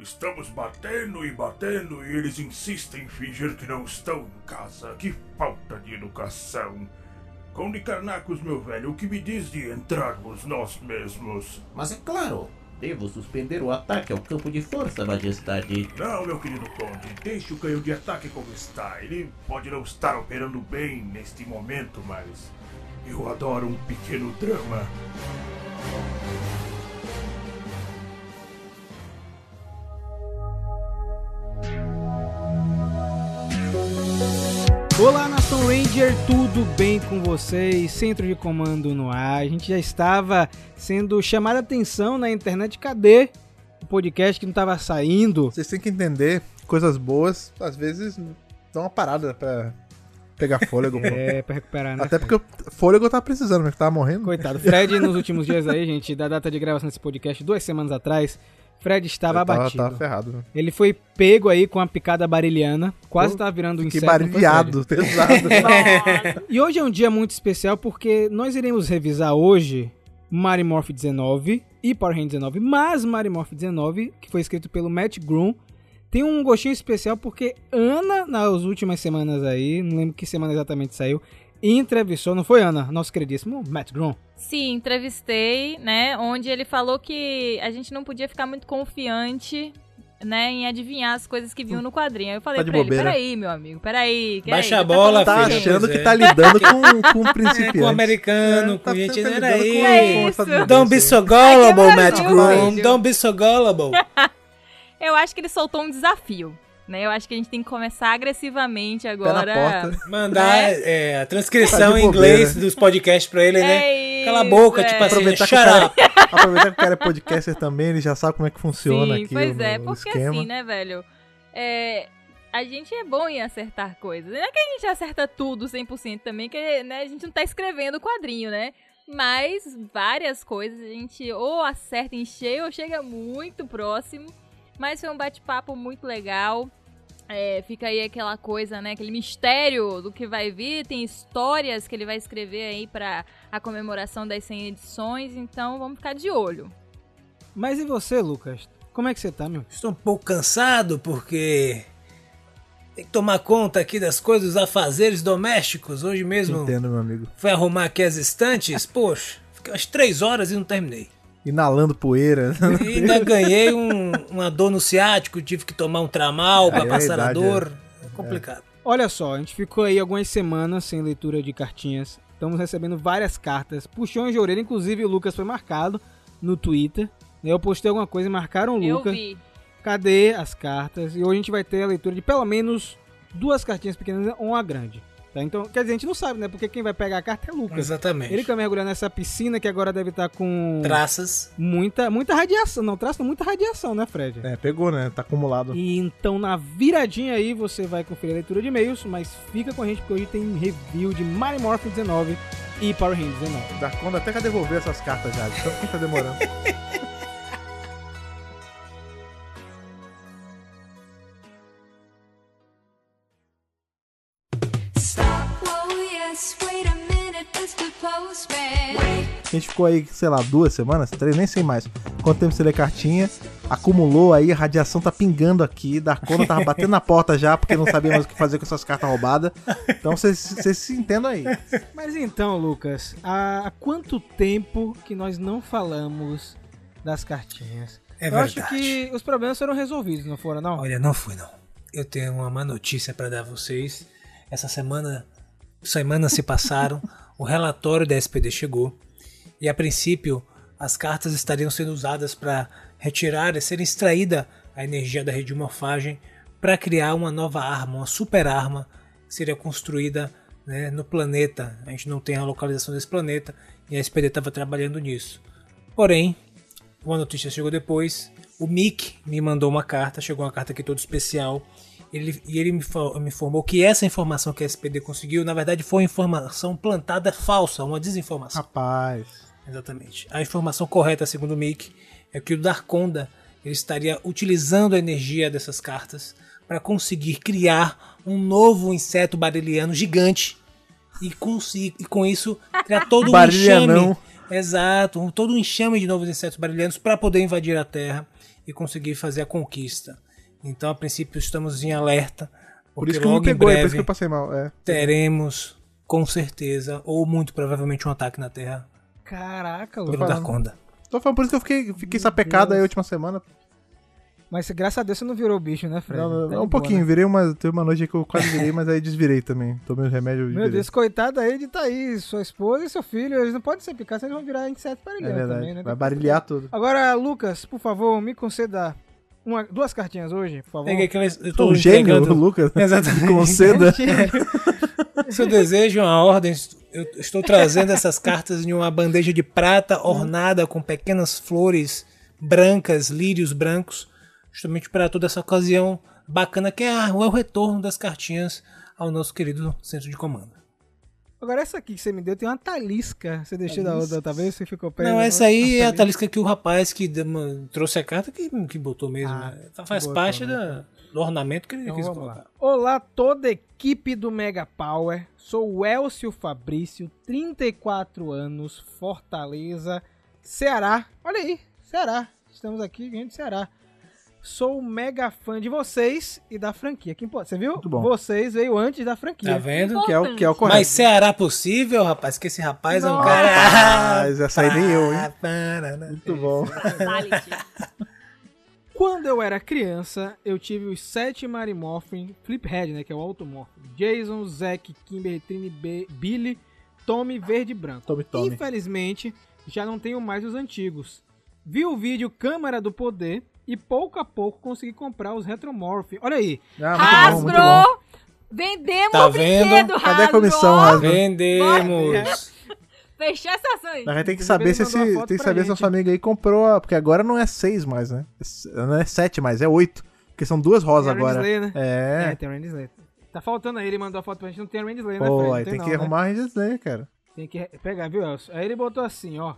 Estamos batendo e batendo e eles insistem em fingir que não estão em casa. Que falta de educação. Conde Carnacos, meu velho, o que me diz de entrarmos nós mesmos? Mas é claro, devo suspender o ataque ao campo de força, Majestade. Não, meu querido Conde, deixe o canhão de ataque como está. Ele pode não estar operando bem neste momento, mas eu adoro um pequeno drama. Olá, Nação Ranger, tudo bem com vocês? Centro de comando no ar. A gente já estava sendo chamado a atenção na internet. Cadê o podcast que não estava saindo? Vocês têm que entender, coisas boas, às vezes dão uma parada pra pegar fôlego. É, pra recuperar, né? Até porque o fôlego eu tava precisando, mas tava morrendo. Coitado. Fred, nos últimos dias aí, gente, da data de gravação desse podcast, duas semanas atrás, Fred estava tava, abatido. tava ferrado. né? Ele foi pego aí com a picada barilhana, quase Pô, tava virando um inseto. não foi, barilhado, pesado. E hoje é um dia muito especial porque nós iremos revisar hoje Mario Morph 19 e Power Hand 19, mas Mario Morph 19, que foi escrito pelo Matt Groom, tem um gostinho especial porque Ana, nas últimas semanas aí, não lembro que semana exatamente saiu, entrevistou, não foi Ana, nosso queridíssimo Matt Groom. Sim, entrevistei, né? Onde ele falou que a gente não podia ficar muito confiante, né? Em adivinhar as coisas que vinham no quadrinho. Aí eu falei Tá pra ele, bobeira. peraí, meu amigo, peraí. que Baixa aí, a bola, tá falando filho. quem? achando que é. tá lidando com, com um É, principiante. com americano, É, com tá gente. lidando Não era com- aí. com É. Don't be so gullible, é Matt Groom. Don't be so gullible. Eu acho que ele soltou um desafio, né? Eu acho que a gente tem que começar agressivamente agora. porta. Mandar é, a transcrição Tá em inglês dos podcasts pra ele, né? É Cala a isso, boca, é. tipo assim, Aproveitar que, cara, aproveitar que o cara é podcaster também, ele já sabe como é que funciona Sim, aqui pois o, é, porque esquema. assim, né, velho? É, a gente é bom em acertar coisas. Não é que a gente acerta tudo 100% também, que né, a gente não tá escrevendo o quadrinho, né? Mas várias coisas a gente ou acerta em cheio ou chega muito próximo. Mas foi um bate-papo muito legal. É, fica aí aquela coisa, né? Aquele mistério do que vai vir. Tem histórias que ele vai escrever aí pra a comemoração das 100 edições. Então vamos ficar de olho. Mas e você, Lucas? Como é que você tá, meu? Estou um pouco cansado porque tem que tomar conta aqui das coisas, dos afazeres domésticos. Hoje mesmo Entendo, meu amigo. fui arrumar aqui as estantes. Poxa, fiquei umas três horas e não terminei. Inalando poeira. E ainda ganhei um, uma dor no ciático, tive que tomar um tramal pra É, passar a idade, dor. É complicado. Olha só, a gente ficou aí algumas semanas sem leitura de cartinhas. Estamos recebendo várias cartas, puxões de orelha, inclusive o Lucas foi marcado no Twitter. Eu postei alguma coisa e marcaram o Eu Lucas. vi. Cadê as cartas? E hoje a gente vai ter a leitura de pelo menos duas cartinhas pequenas ou uma grande. Tá? Então, quer dizer, a gente não sabe, né? Porque quem vai pegar a carta é o Lucas. Exatamente. Ele que vai mergulhar nessa piscina que agora deve estar com Traças. muita, muita radiação. Não, traça muita radiação, né, Fred? É, pegou, né? Tá acumulado. E então na viradinha aí você vai conferir a leitura de e-mails, mas fica com a gente porque hoje tem review de Mario Morph 19 e Power Rangers 19. Dá conta até que devolver essas cartas já. Então quem tá demorando? A gente ficou aí, sei lá, duas semanas, três, nem sei mais. Quanto tempo você lê cartinha? Acumulou aí, a radiação tá pingando aqui. Darkona tava batendo na porta já, porque não sabia mais o que fazer com essas cartas roubadas. Então vocês se entendam aí. Mas então, Lucas, há quanto tempo que nós não falamos das cartinhas? É Eu verdade. acho que os problemas foram resolvidos, não foram, não? Olha, não fui não. Eu tenho uma má notícia para dar a vocês. Essa semana, semanas se passaram, o relatório da SPD chegou e a princípio as cartas estariam sendo usadas para retirar e ser extraída a energia da rede de morfagem para criar uma nova arma, uma super arma que seria construída né, no planeta. A gente não tem a localização desse planeta e a SPD estava trabalhando nisso. Porém, uma notícia chegou depois. O Mick me mandou uma carta, chegou uma carta aqui toda especial. Ele, e ele me, me informou que essa informação que a SPD conseguiu, na verdade, foi uma informação plantada falsa, uma desinformação. Rapaz. Exatamente. A informação correta, segundo o Mick, é que o Darkonda ele estaria utilizando a energia dessas cartas para conseguir criar um novo inseto bariliano gigante e, consi- e com isso criar todo um enxame. Exato, um- todo um enxame de novos insetos barilianos para poder invadir a Terra e conseguir fazer a conquista. Então, a princípio, estamos em alerta. Por isso que não logo me em pegou, é por isso breve que eu passei mal. É. teremos, com certeza, ou muito provavelmente um ataque na Terra Caraca, pelo. Darkonda. Tô falando por isso que eu fiquei, fiquei sapecado aí a última semana. Mas graças a Deus você não virou bicho, né, Fred? Não, não, Tá um boa, pouquinho, né? virei uma. Teve uma noite aí que eu quase virei, mas aí desvirei também. Tomei os remédios Meu virei. Deus, coitado aí de Thaís, sua esposa e seu filho. Eles não podem ser picados, eles vão virar inseto É parilhão verdade. também, né? Vai barilhar tudo. Agora, Lucas, por favor, me conceda uma, duas cartinhas hoje, por favor. Peguei aquelas. Eu Tô um gênio, o entregando- Lucas. Exatamente. Com seda. Se eu desejo uma ordem, eu estou trazendo essas cartas em uma bandeja de prata ornada com pequenas flores brancas, lírios brancos, justamente para toda essa ocasião bacana que é a- o retorno das cartinhas ao nosso querido centro de comando. Agora, essa aqui que você me deu tem uma talisca. Você deixou da outra, outra vez? Você ficou preso? Não, essa aí é a talisca. que o rapaz que trouxe a carta que, que botou mesmo. Ah, né? Então faz botou, parte né? da- do ornamento que ele Então quis colocar. lá. Olá, toda a equipe do Mega Power. Sou o Elcio Fabrício, 34 anos, Fortaleza, Ceará. Olha aí, Ceará. Estamos aqui, gente Ceará. Sou mega fã de vocês e da franquia. Que importa? Você viu? Muito bom. Vocês veio antes da franquia. Tá vendo? Que é o, que é o correto. Mas Ceará possível, rapaz? Que esse rapaz é um cara. Mas essa aí nem eu, hein? Ah, né? Muito bom. Quando eu era criança, eu tive os sete Mary Morphin Fliphead, né? Que é o Automorphin. Jason, Zack, Kimber, Trini, B, Billy, Tommy, Verde e Branco. Tommy, Tommy. Infelizmente, já não tenho mais os antigos. Vi o vídeo Câmara do Poder e pouco a pouco consegui comprar os Retromorph. Olha aí. Ah, muito bom, muito bom. Hasbro! Vendemos Tá o brinquedo, vendo? Hasbro! Cadê a comissão, Hasbro? Vendemos. Fechou essa ação aí. Mas aí tem que saber se esse, tem que saber se gente. nosso amigo aí comprou a, porque agora não é seis mais, né? É- Não é sete mais, é oito. Porque são duas rosas Tem a Randy agora. Slayer, né? É. tem a Randy Slayer. Tá faltando aí, ele mandou a foto pra gente, não tem a Randy Slayer, né, Pô, aí Não tem não, que né? arrumar a Ranger Slayer, cara. Tem que pegar, viu, Elcio? Aí ele botou assim, ó.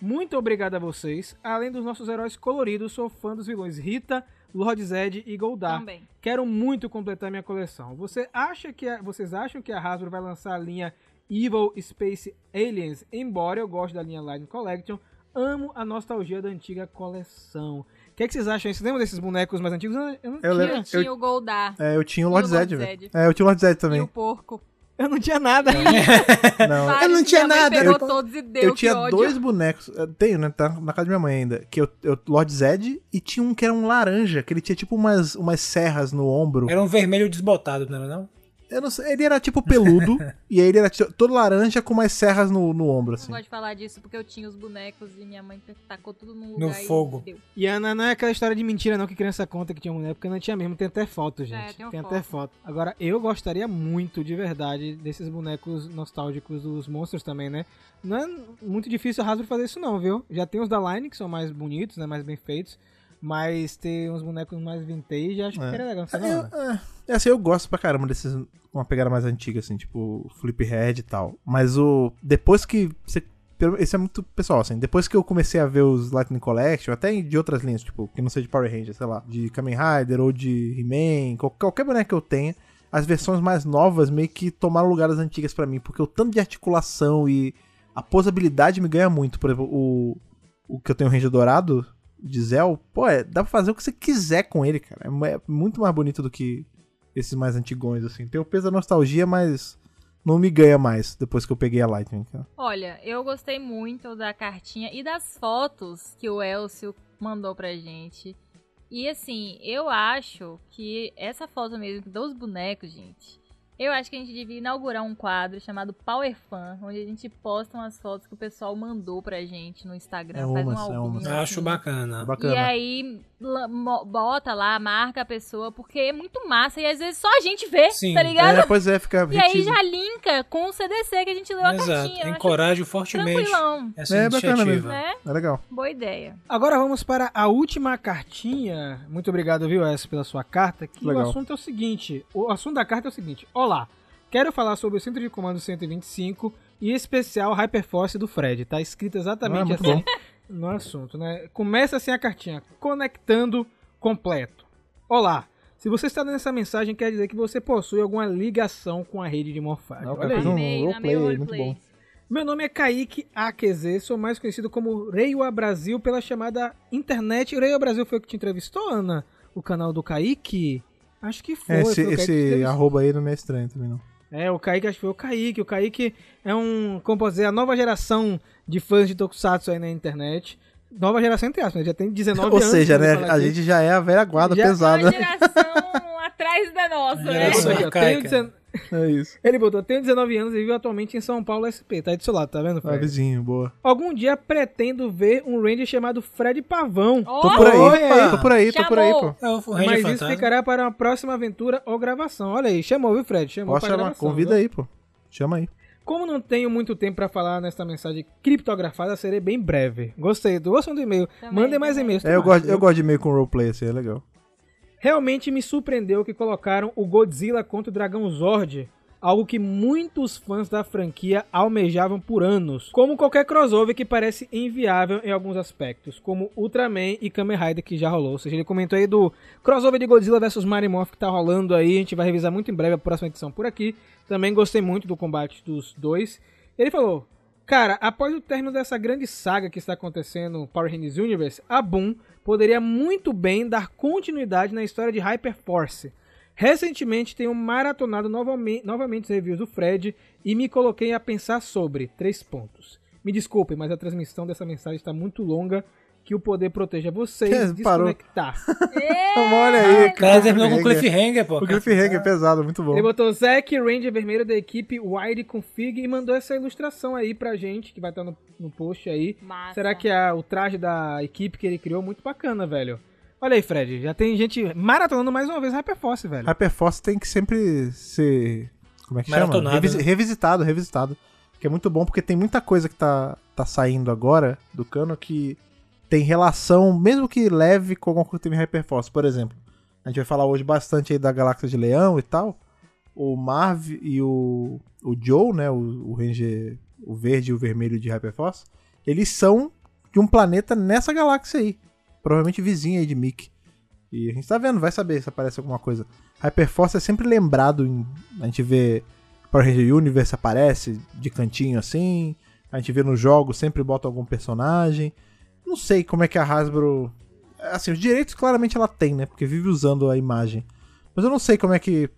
Muito obrigado a vocês. Além dos nossos heróis coloridos, sou fã dos vilões Rita, Lord Zed e Goldar. Também. Quero muito completar minha coleção. Você acha que a- vocês acham que a Hasbro vai lançar a linha Evil Space Aliens? Embora eu goste da linha Lightning Collection, amo a nostalgia da antiga coleção. O que, é que vocês acham? Vocês lembram desses bonecos mais antigos? Eu não, eu tinha. lembro. Eu tinha o Goldar É, eu tinha o Lord E o Lord Zed. Zed. É, eu tinha o Lord Zed e também. o porco. Eu não tinha nada. Não. Eu não tinha nada. Pegou Eu- todos e deu, eu tinha ódio. dois bonecos. eu Tenho, né? Tá na casa da minha mãe ainda. Que eu, eu Lord Zed e tinha um que era um laranja, que ele tinha tipo umas, umas serras no ombro. Era um vermelho desbotado, não era não? Eu não sei, ele era tipo peludo, e aí ele era tipo, todo laranja com umas serras no, no ombro, Não assim. gosto de falar disso porque eu tinha os bonecos e minha mãe tacou tudo num No lugar fogo. e. E Ana, não é aquela história de mentira não que criança conta que tinha mulher, porque não tinha mesmo, tem até foto, gente. tem tem até foto. Agora, eu gostaria muito, de verdade, desses bonecos nostálgicos dos monstros também, né? Não é muito difícil a Hasbro fazer isso não, viu? Já tem os da Line, que são mais bonitos, né? Mais bem feitos. Mas ter uns bonecos mais vintage, acho que É. seria legal. Não sei não, Eu, né? é, é assim, eu gosto pra caramba desses uma pegada mais antiga, assim, tipo Flip Head e tal. Mas o. Depois que Esse é muito pessoal, assim. Depois que eu comecei a ver os Lightning Collection, até de outras linhas, tipo, que não seja de Power Rangers, sei lá, de Kamen Rider ou de He-Man, qual- qualquer boneco que eu tenha, as versões mais novas meio que tomaram lugar das antigas pra mim, porque o tanto de articulação e a posabilidade me ganha muito. Por exemplo, o, o que eu tenho o Ranger Dourado de Zell, pô, é, dá pra fazer o que você quiser com ele, cara. É É muito mais bonito do que esses mais antigões, assim. Tem o peso da nostalgia, mas não me ganha mais depois que eu peguei a Lightning. Olha, eu gostei muito da cartinha e das fotos que o Elcio mandou pra gente. E assim, eu acho que essa foto mesmo dos bonecos, gente. Eu acho que a gente devia inaugurar um quadro chamado Power Fan, onde a gente posta umas fotos que o pessoal mandou pra gente no Instagram. É faz um umas, é álbum. umas. Acho bacana. É E bacana. aí la- mo- bota lá, marca a pessoa, porque é muito massa. E às vezes só a gente vê, Sim. tá ligado? É, pois é, fica E aí já linka com o CDC que a gente leu a Exato. cartinha. Encorajo fortemente tranquilão, essa É bacana iniciativa. né? É legal. Boa ideia. Agora vamos para a última cartinha. Muito obrigado, viu, S, pela sua carta. Que Legal. o assunto é o seguinte: o assunto da carta é o seguinte: Olá, quero falar sobre o Centro de Comando 125 e em especial Hyperforce do Fred. Tá escrito Ah, exatamente muito assim no assunto, né? Começa assim a cartinha: conectando completo. Olá. Se você está dando essa mensagem, quer dizer que você possui alguma ligação com a rede de morfagem. Não, Olha aí. um roleplay amei muito bom. Meu nome é Kaique AQZ, sou mais conhecido como Reiwa Brasil pela chamada internet. O Reiwa Brasil foi o que te entrevistou, Ana? O canal do Kaique? Acho que foi. É, esse foi esse arroba aí não me é estranho também, não. É, o Kaique, acho que foi o Kaique. O Kaique é um, como posso dizer, a nova geração de fãs de Tokusatsu aí na internet. Nova geração, entre aspas, né? já tem 19 Ou anos. seja, vamos né? falar A aqui. gente já é a velha guarda Já- pesada. Uma geração atrás da nossa, né? Geração Isso aqui, ó, tenho arcaica. 19 É isso. Ele botou, tenho 19 anos e vivo atualmente em São Paulo SP. Tá aí do seu lado, tá vendo, Ah, Fred? vizinho, boa. Algum dia pretendo ver um Ranger chamado Fred Pavão. Ó, Tô por aí, Opa! tô por aí, tô por aí, Chamou. pô. É o Ranger Mas isso Fantasma. ficará para uma próxima aventura ou gravação. Olha aí, chamou, viu, Fred? Chamou Posso para chamar? gravação. Convida viu? aí, pô. Chama aí. Como não tenho muito tempo pra falar nesta mensagem criptografada, serei bem breve. Gostei, gostando do e-mail. Também, Mandem mais e-mails. É, eu, gosto, eu gosto de meio com roleplay, assim, é legal. Realmente me surpreendeu que colocaram o Godzilla contra o Dragão Zord, algo que muitos fãs da franquia almejavam por anos, como qualquer crossover que parece inviável em alguns aspectos, como Ultraman e Kamen Rider que já rolou. Ou seja, ele comentou aí do crossover de Godzilla vs Mighty Morph que tá rolando aí, a gente vai revisar muito em breve a próxima edição por aqui. Também gostei muito do combate dos dois. Ele falou: Cara, após o término dessa grande saga que está acontecendo Power Rangers Universe, a Boom poderia muito bem dar continuidade na história de Hyperforce. Recentemente tenho maratonado novamente, novamente os reviews do Fred e me coloquei a pensar sobre três pontos. Me desculpem, mas a transmissão dessa mensagem está muito longa. Que o poder proteja vocês Parou. desconectar. Então, olha aí, O cara terminou com cliffhanger, pô. O cliffhanger é pesado, muito bom. Ele botou Zack, Ranger Vermelho da equipe Wide Config e mandou essa ilustração aí pra gente, que vai estar no, no post aí. Massa. Será que a- o traje da equipe que ele criou é muito bacana, velho? Olha aí, Fred, já tem gente maratonando mais uma vez Hyperforce, velho. Hyperforce tem que sempre ser. Como é que chama? Revisi- né? Revisitado, revisitado. Que é muito bom porque tem muita coisa que tá, tá saindo agora do cano que tem relação, mesmo que leve, com alguma coisa que teve Hyperforce. Por exemplo, a gente vai falar hoje bastante aí da Galáxia de Leão e tal. O Marv e o, o Joe, né? O, o Ranger, o verde e o vermelho de Hyperforce, eles são de um planeta nessa galáxia aí. Provavelmente vizinha aí de Mickey. E a gente tá vendo, vai saber se aparece alguma coisa. Hyperforce é sempre lembrado em. A gente vê Power Ranger Universe aparece de cantinho assim. A gente vê nos jogos, sempre bota algum personagem. Não sei como é que a Hasbro. Assim, os direitos claramente ela tem, né? Porque vive usando a imagem. Mas eu não sei como é que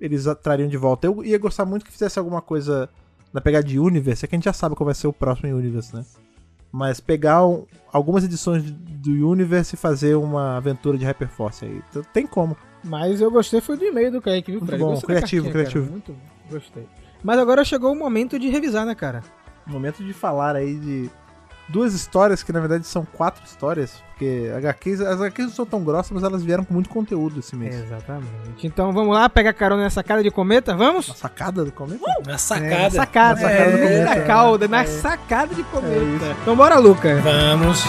eles trariam de volta. Eu ia gostar muito que fizesse alguma coisa na pegada de Universe. É que a gente já sabe qual vai ser o próximo Universe, né? Mas pegar um- algumas edições do Universe e fazer uma aventura de Hyperforce aí. Então, Tem como. Mas eu gostei foi do e-mail do Kaique, viu, Muito bom, Gostei da criativo, cartinha, cara. criativo. Muito bom, gostei. Mas agora chegou o momento de revisar, né, cara? Momento de falar aí de duas histórias que na verdade são quatro histórias. Porque HQs, as HQs não são tão grossas, mas elas vieram com muito conteúdo esse mês. Exatamente. Então vamos lá, pega carona nessa cara de cometa, vamos? Uma sacada do? Na É, sacada. na sacada, É, sacada do é, da é, cauda, na é. sacada de É cometa. então bora, Luca. Vamos.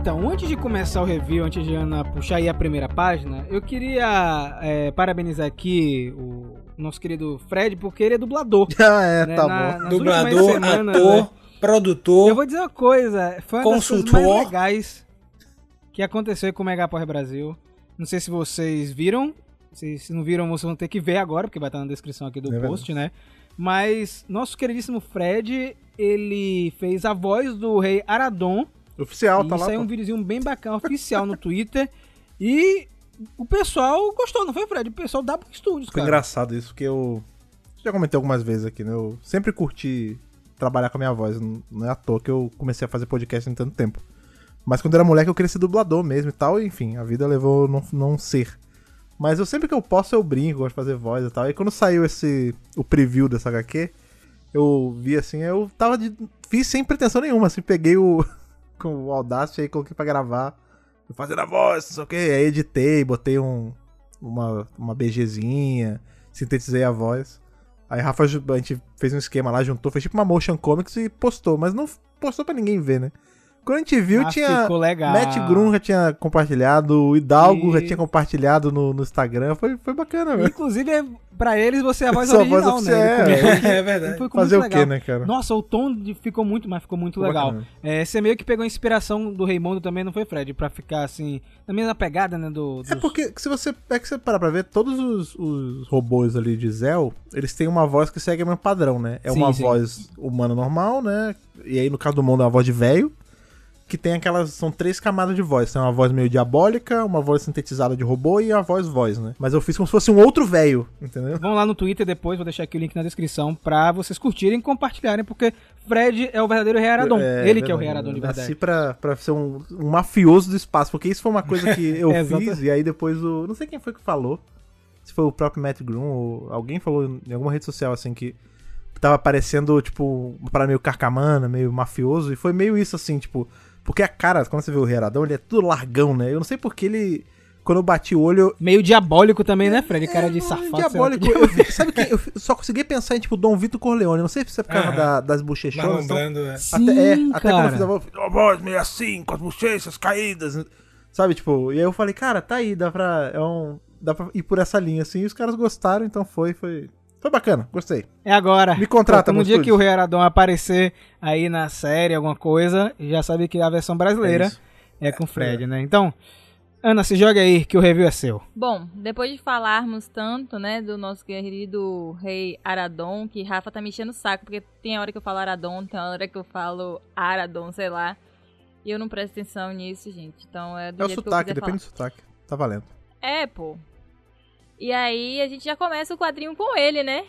Então, antes de começar o review, antes de Ana puxar aí a primeira página, eu queria é, parabenizar aqui o nosso querido Fred, porque ele é dublador. Ah, é, né? tá Na- bom. Dublador, semanas, ator, né? produtor. Eu vou dizer uma coisa, foi uma das coisas Consultor. mais legais que aconteceu com o Mega Power Brasil. Não sei se vocês viram, se, se não viram, vocês vão ter que ver agora, porque vai estar na descrição aqui do É post, né? Mas nosso queridíssimo Fred, ele fez a voz do rei Aradon. Oficial, tá e lá. saiu pô. um videozinho bem bacana, oficial no Twitter. E o pessoal gostou, não foi, Fred? O pessoal da Studios, Foi cara. engraçado isso, porque eu. Já comentei algumas vezes aqui, né? Eu sempre curti trabalhar com a minha voz. Não é à toa que eu comecei a fazer podcast em tanto tempo. Mas quando eu era moleque eu queria ser dublador mesmo e tal. E, enfim, a vida levou a não, não ser. Mas eu sempre que eu posso eu brinco, gosto de fazer voz e tal. E quando saiu esse. o preview dessa HQ, eu vi assim, eu tava de. Fiz sem pretensão nenhuma, assim, peguei o. com o Audacity aí, coloquei pra gravar. Fazendo a voz, não sei o que. Aí editei, botei um. Uma, uma BGzinha, sintetizei a voz. Aí Rafa, a gente fez um esquema lá, juntou, fez tipo uma motion comics e postou, mas não postou pra ninguém ver, né? Quando a gente viu, Mas tinha. ficou legal. Matt Grum já tinha compartilhado, o Hidalgo já Isso. tinha compartilhado no, no Instagram. Foi, foi bacana, velho. Inclusive, é- pra eles, você é a voz Sua original, voz né? é. É verdade. Foi muito Fazer o legal. quê, né, cara? Nossa, o tom ficou muito, mas ficou muito Ficou legal. É, você meio que pegou a inspiração do Raimundo também, não foi, Fred? Pra ficar assim, na mesma pegada, né? Do, É dos- porque se você é que você parar pra ver, todos os, os robôs ali de Zell, eles têm uma voz que segue o mesmo padrão, né? É Sim, uma sim. voz humana normal, né? E aí no caso do mundo é uma voz de velho, que tem aquelas são três camadas de voz, tem uma voz meio diabólica, uma voz sintetizada de robô e a voz voz, né? Mas eu fiz como se fosse um outro velho, entendeu? Vão lá no Twitter depois, vou deixar aqui o link na descrição pra vocês curtirem e compartilharem, porque Fred é o verdadeiro Rei Aradon. É, Ele que é o verdade. Rei Aradon de Eu Nasci verdade. pra, pra ser um, um mafioso do espaço, porque isso foi uma coisa que eu É, fiz, e aí depois o. Não sei quem foi que falou. Se foi o próprio Matt Groom, ou alguém falou em alguma rede social assim que tava parecendo, tipo, parada meio carcamana, meio mafioso, e foi meio isso assim, tipo. Porque a cara, quando você vê o Rei Aradão, ele é tudo largão, né? Eu não sei porque ele. Quando eu bati o olho, Meio diabólico também, né, Fred? Cara de é, safado. diabólico. Eu vi- sabe que eu só conseguia pensar em, tipo, Dom Vitor Corleone. Não sei se é por causa da- das bochechonas. então- é. Sim, até, é, até quando eu cara. fiz a voz, uma voz meio assim, com as bochechas caídas. Sabe, tipo, e aí eu falei, cara, tá aí, dá pra. É um, dá pra ir por essa linha, assim. E os caras gostaram, então foi, foi. Foi bacana, gostei. É agora. Me contrata No dia que o Rei Aradon aparecer aí na série, alguma coisa, já sabe que a versão brasileira É é, com o Fred, né? Então, Ana, se joga aí que o review é seu. Bom, depois de falarmos tanto, né, do nosso querido rei Aradon, que Rafa tá me enchendo o saco, porque tem hora que eu falo Aradon, tem hora que eu falo Aradon, sei lá. E eu não presto atenção nisso, gente. Então é do É o jeito sotaque, que eu depende do sotaque. Tá valendo. falar. É, pô. E aí a gente já começa o quadrinho com ele, né?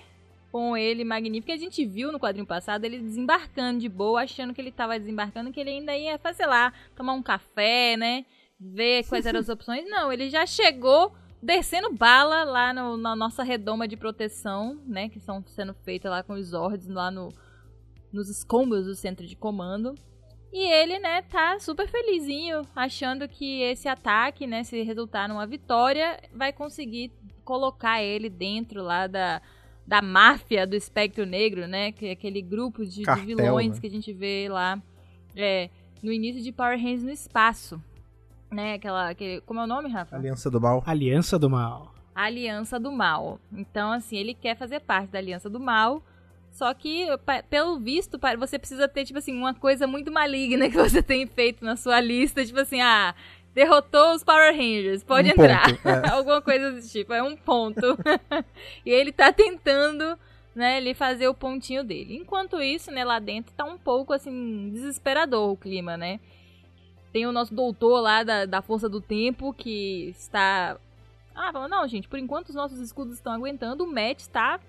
Com ele magnífico. A gente viu no quadrinho passado ele desembarcando de boa, achando que ele tava desembarcando, que ele ainda ia, fazer, sei lá, tomar um café, né? Ver quais eram as opções. Não, ele já chegou descendo bala lá no- na nossa redoma de proteção, né? Que estão sendo feitas lá com os Zords lá no, nos escombros do centro de comando. E ele, né, tá super felizinho, achando que esse ataque, né, se resultar numa vitória, vai conseguir colocar ele dentro lá da, da máfia do espectro negro, né? Que é aquele grupo de, de Cartel, vilões né? que a gente vê lá é, no início de Power Rangers no espaço. Né, aquela, aquele, como é o nome, Rafa? Aliança do Mal. Aliança do Mal. Aliança do Mal. Então, assim, ele quer fazer parte da Aliança do Mal. Só que, pelo visto, você precisa ter, tipo assim, uma coisa muito maligna que você tem feito na sua lista. Tipo assim, ah, derrotou os Power Rangers, pode Um entrar. ponto, é. Alguma coisa desse tipo, é um ponto. e ele tá tentando, né, ele fazer o pontinho dele. Enquanto isso, né, lá dentro tá um pouco, assim, desesperador o clima, né? Tem o nosso doutor lá da, da Força do Tempo que está. Ah, falando, não, gente, por enquanto os nossos escudos estão aguentando, o Matt está,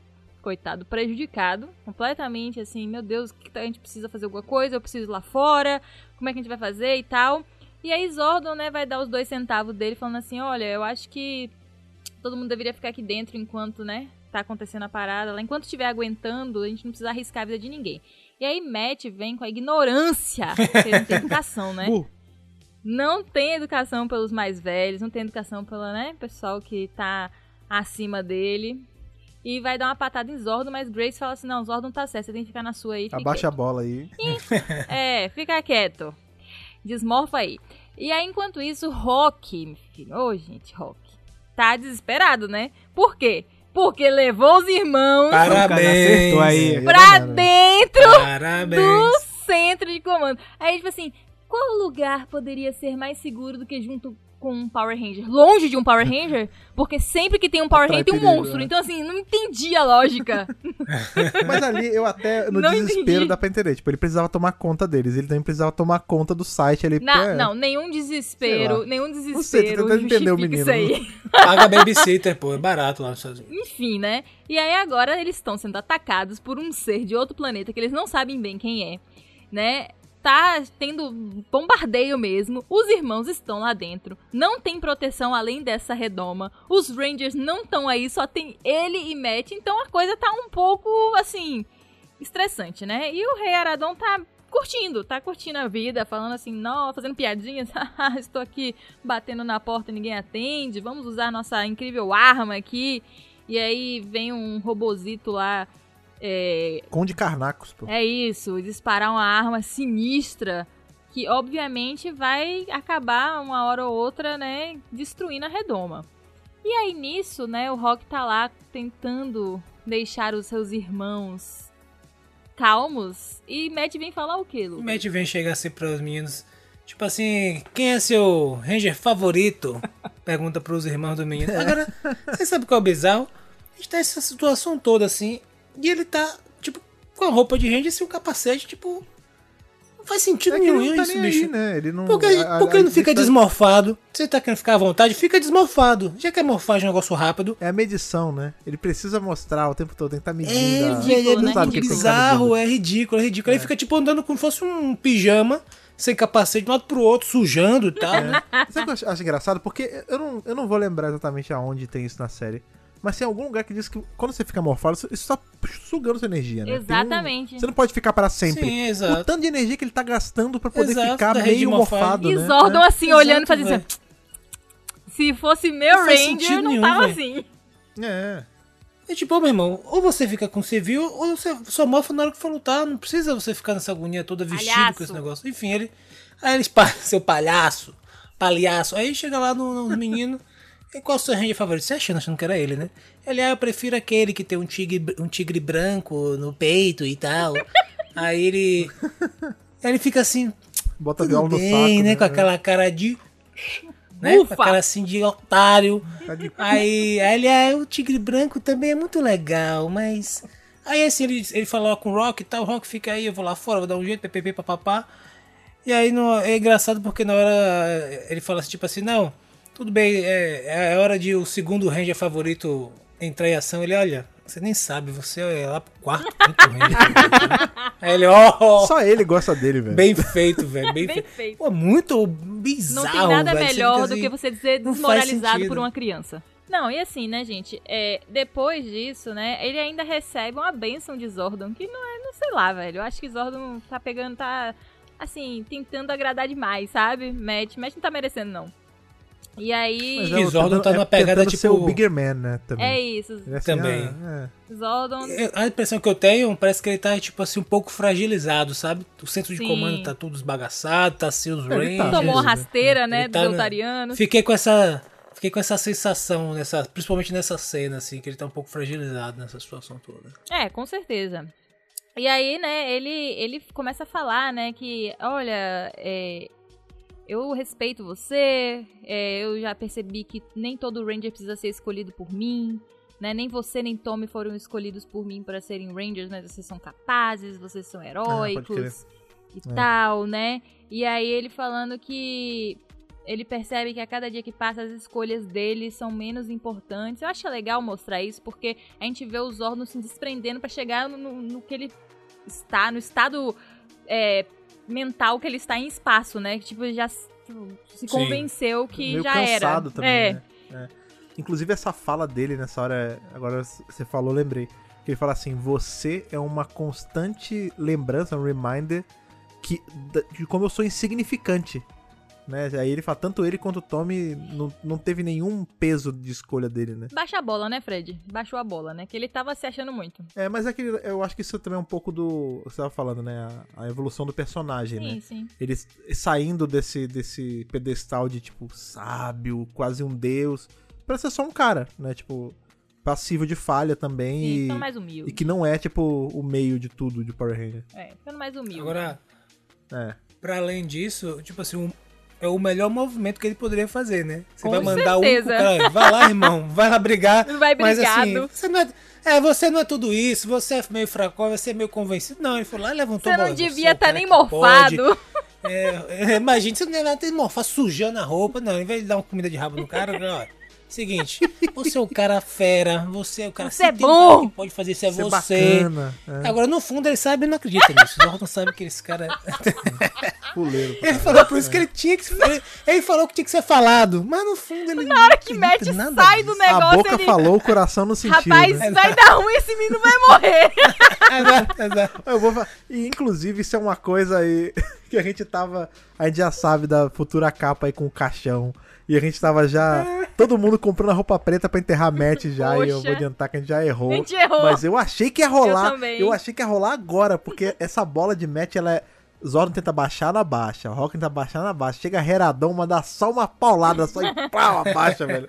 coitado, prejudicado. Completamente assim, meu Deus, o que que a gente precisa fazer alguma coisa, eu preciso ir lá fora, como é que a gente vai fazer e tal. E aí Zordon, né, vai dar os dois centavos dele, falando assim, olha, eu acho que todo mundo deveria ficar aqui dentro enquanto, né, tá acontecendo a parada lá. Enquanto estiver aguentando, a gente não precisa arriscar a vida de ninguém. E aí Matt vem com a ignorância, porque ele não tem educação, né? Bu. não tem educação pelos mais velhos, não tem educação pelo né, pessoal que tá acima dele. E vai dar uma patada em Zordon, mas Grace fala assim: não, Zordon tá certo, você tem que ficar na sua aí. Abaixa a bola aí. é, fica quieto. Desmorfa aí. E aí, enquanto isso, Rock, meu filho. Ô, gente, Rock. Tá desesperado, né? Por quê? Porque levou os irmãos Parabéns. acertou aí. pra Né? dentro Parabéns. do centro de comando. Aí, tipo assim, qual lugar poderia ser mais seguro do que junto com um Power Ranger? Longe de um Power Ranger? Porque sempre que tem um Power Atrai Ranger tem um perigo, monstro. né? Então, assim, não entendi a lógica. Mas ali eu até, no Não desespero, entendi. dá pra entender. Tipo, ele precisava tomar conta deles. Ele também precisava tomar conta do site ali. Na- é, Não, nenhum desespero, nenhum Não sei, tô desespero tentando entender o menino. isso aí. Paga babysitter, pô. É barato lá nos Estados Unidos. Enfim, né? E aí agora eles estão sendo atacados por um ser de outro planeta que eles não sabem bem quem é, né? Tá tendo bombardeio mesmo. Os irmãos estão lá dentro. Não tem proteção além dessa redoma. Os Rangers não estão aí, só tem ele e Matt. Então a coisa tá um pouco assim estressante, né? E o Rei Aradon tá curtindo, tá curtindo a vida, falando assim, não, fazendo piadinhas, "Ah, estou aqui batendo na porta e ninguém atende, vamos usar nossa incrível arma aqui. E aí vem um robozito lá, é, Conde Carnacos, pô. é isso, disparar uma arma sinistra Que obviamente vai acabar uma hora ou outra, né, destruindo a redoma. E aí nisso, né, o Rock tá lá tentando deixar os seus irmãos calmos. E Matt vem falar o quê, O Lu? Matt vem chegar assim pros meninos. Tipo assim, quem é seu Ranger favorito? Pergunta pros irmãos do menino. Agora, você sabe qual é o bizarro? A gente tá nessa situação toda assim. E ele tá, tipo, com a roupa de Ranger e o capacete, tipo. Não faz sentido É nenhum não tá isso, bicho. aí, né? Ele não. Por que, a- por que a- ele não fica a- desmorfado? Você tá querendo ficar à vontade? Fica desmorfado. Já que é morfagem, é um negócio rápido. É a medição, né? Ele precisa mostrar o tempo todo, tem que estar medindo. É, a- é né? ele tem que tá bizarro, é ridículo, é ridículo. Ele fica tipo andando como se fosse um pijama, sem capacete, de um lado pro outro, sujando e tal, né? Sabe o que eu acho, acho engraçado? Porque eu não, eu não vou lembrar exatamente aonde tem isso na série. Mas tem algum lugar que diz que quando você fica morfado, isso tá sugando sua energia, né? Tem um- Exatamente. você não pode ficar para sempre. Sim, O exato. tanto de energia que ele tá gastando pra poder Exato, ficar meio morfado, E né? Zordon É. assim, Exato, olhando e fazendo assim. Se fosse meu Não Ranger, não nenhum, tava velho. assim. É. É tipo, ô, meu irmão, ou você fica com civil, ou você só morfa na hora que for lutar. Não precisa você ficar nessa agonia toda vestido Palhaço. com esse negócio. Enfim, ele. Aí ele espalha seu palhaço, palhaço. Aí chega lá no- nos meninos. E qual é o seu ranger favorito? Você achando, achando que era ele, né? Ele, ah, eu prefiro aquele que tem um tigre, um tigre branco no peito e tal. Aí ele. Aí ele fica assim, Bota tudo viola no bem, saco. né? Com aquela cara de. Né? Ufa. Com aquela assim de otário. Tá Aí, aí ele, ah, o tigre branco também é muito legal, mas. Aí assim, ele, ele falou com o Rock e tal, o Rock fica aí, eu vou lá fora, vou dar um jeito, ppp, papapá. E aí no, é engraçado porque na hora ele fala assim, tipo assim, não, tudo bem, é, é hora de o segundo Ranger favorito entrar em ação. Ele, olha, você nem sabe, você é lá pro quarto, quinto Ranger. aí ele, ó, Só ele gosta dele, velho. bem feito, velho, bem, Bem feito. feito. Pô, muito Não bizarro, tem nada. Você melhor fica do assim, que você dizer não desmoralizado por uma criança. Não, e assim, né, gente? É, depois disso, né, ele ainda recebe uma benção de Zordon, que não é, não sei lá, velho. Eu acho que Zordon tá pegando, tá, assim, tentando agradar demais, sabe? Matt, Matt não tá merecendo, não. E aí, Mas é o- Zordon tá é numa pegada, tentando ser tipo- o Bigger Man, né? Também. é isso. Ele é assim, Também. ah, é. Zordon, A impressão que eu tenho parece que ele tá, tipo assim, um pouco fragilizado, sabe? O centro de Sim. comando tá tudo esbagaçado, tá sem os Ele tá. Rangers. tomou uma né? rasteira, né, Ele dos tá na- Eltarianos. Fiquei com essa. Fiquei com essa sensação, nessa, principalmente nessa cena, assim, que ele tá um pouco fragilizado nessa situação toda. É, com certeza. E aí, né, ele, ele começa a falar, né, que, olha, é, eu respeito você, é, eu já percebi que nem todo Ranger precisa ser escolhido por mim, né, nem você nem Tommy foram escolhidos por mim para serem Rangers, mas vocês são capazes, vocês são crer. heróicos e É. tal, né. E aí ele falando que ele percebe que a cada dia que passa as escolhas dele são menos importantes. Eu acho legal mostrar isso, porque a gente vê os órgãos se desprendendo pra chegar no, no- no que ele está, no estado é, mental que ele está em espaço, né? Que tipo, já tipo, se Sim. convenceu que Meio já era. também, é. né? É. Inclusive essa fala dele nessa hora, agora você falou, lembrei. Que ele fala assim, você é uma constante lembrança, um reminder que, de como eu sou insignificante. Né? Aí ele fala, tanto ele quanto o Tommy não, não teve nenhum peso de escolha dele, né? Baixa a bola, né, Fred? Baixou a bola, né? Que ele tava se achando muito. É, mas é que eu acho que isso também é um pouco do. Você tava falando, né? A, a evolução do personagem, Sim, né? sim. Ele saindo desse, desse pedestal de, tipo, sábio, quase um deus, pra ser só um cara, né? Tipo, passivo de falha também Sim, e, ficando mais humilde. e que não é, tipo, o meio de tudo de Power Ranger. É, ficando mais humilde. Agora, É. pra além disso, tipo assim, um- é o melhor movimento que ele poderia fazer, né? Você Com vai mandar certeza. pro cara, vai lá, irmão, vai lá brigar. Vai Mas assim, brigado. você não é, é, você não é tudo isso, você é meio fraco, você é meio convencido. Não, ele foi lá e levantou Você bola. não é devia o estar cara nem morfado. É, é, imagina, você não ia ter morfar sujando a roupa, não. Em vez de dar uma comida de rabo no cara, ó. Seguinte, você é o cara fera, você é o cara Você é bom. pode fazer isso, é Ser você. bacana. É, Agora, no fundo, ele sabe e não acredita nisso. O Zordon sabe que esse cara. puleiro. Ele falou por isso que ele tinha que. Ele, ele falou que tinha que ser falado, mas no fundo ele. Na hora que Matt sai do A negócio, boca ele... falou, o coração não sentiu, Rapaz, né? vai dar ruim, esse menino vai morrer. Exato, exato. Eu vou E inclusive isso é uma coisa aí que a gente tava. A gente já sabe da futura capa aí com o caixão. E a gente tava já. Todo mundo comprando a roupa preta pra enterrar Matt já. E eu Poxa. vou adiantar que a gente já errou. A gente errou. Mas eu achei que ia rolar. Eu também. Eu achei que ia rolar agora, porque essa bola de Matt, ela é. Zordon tenta baixar na baixa, Rock tenta baixar na baixa. Chega Heradão, manda só uma paulada, só e pau, abaixa, velho.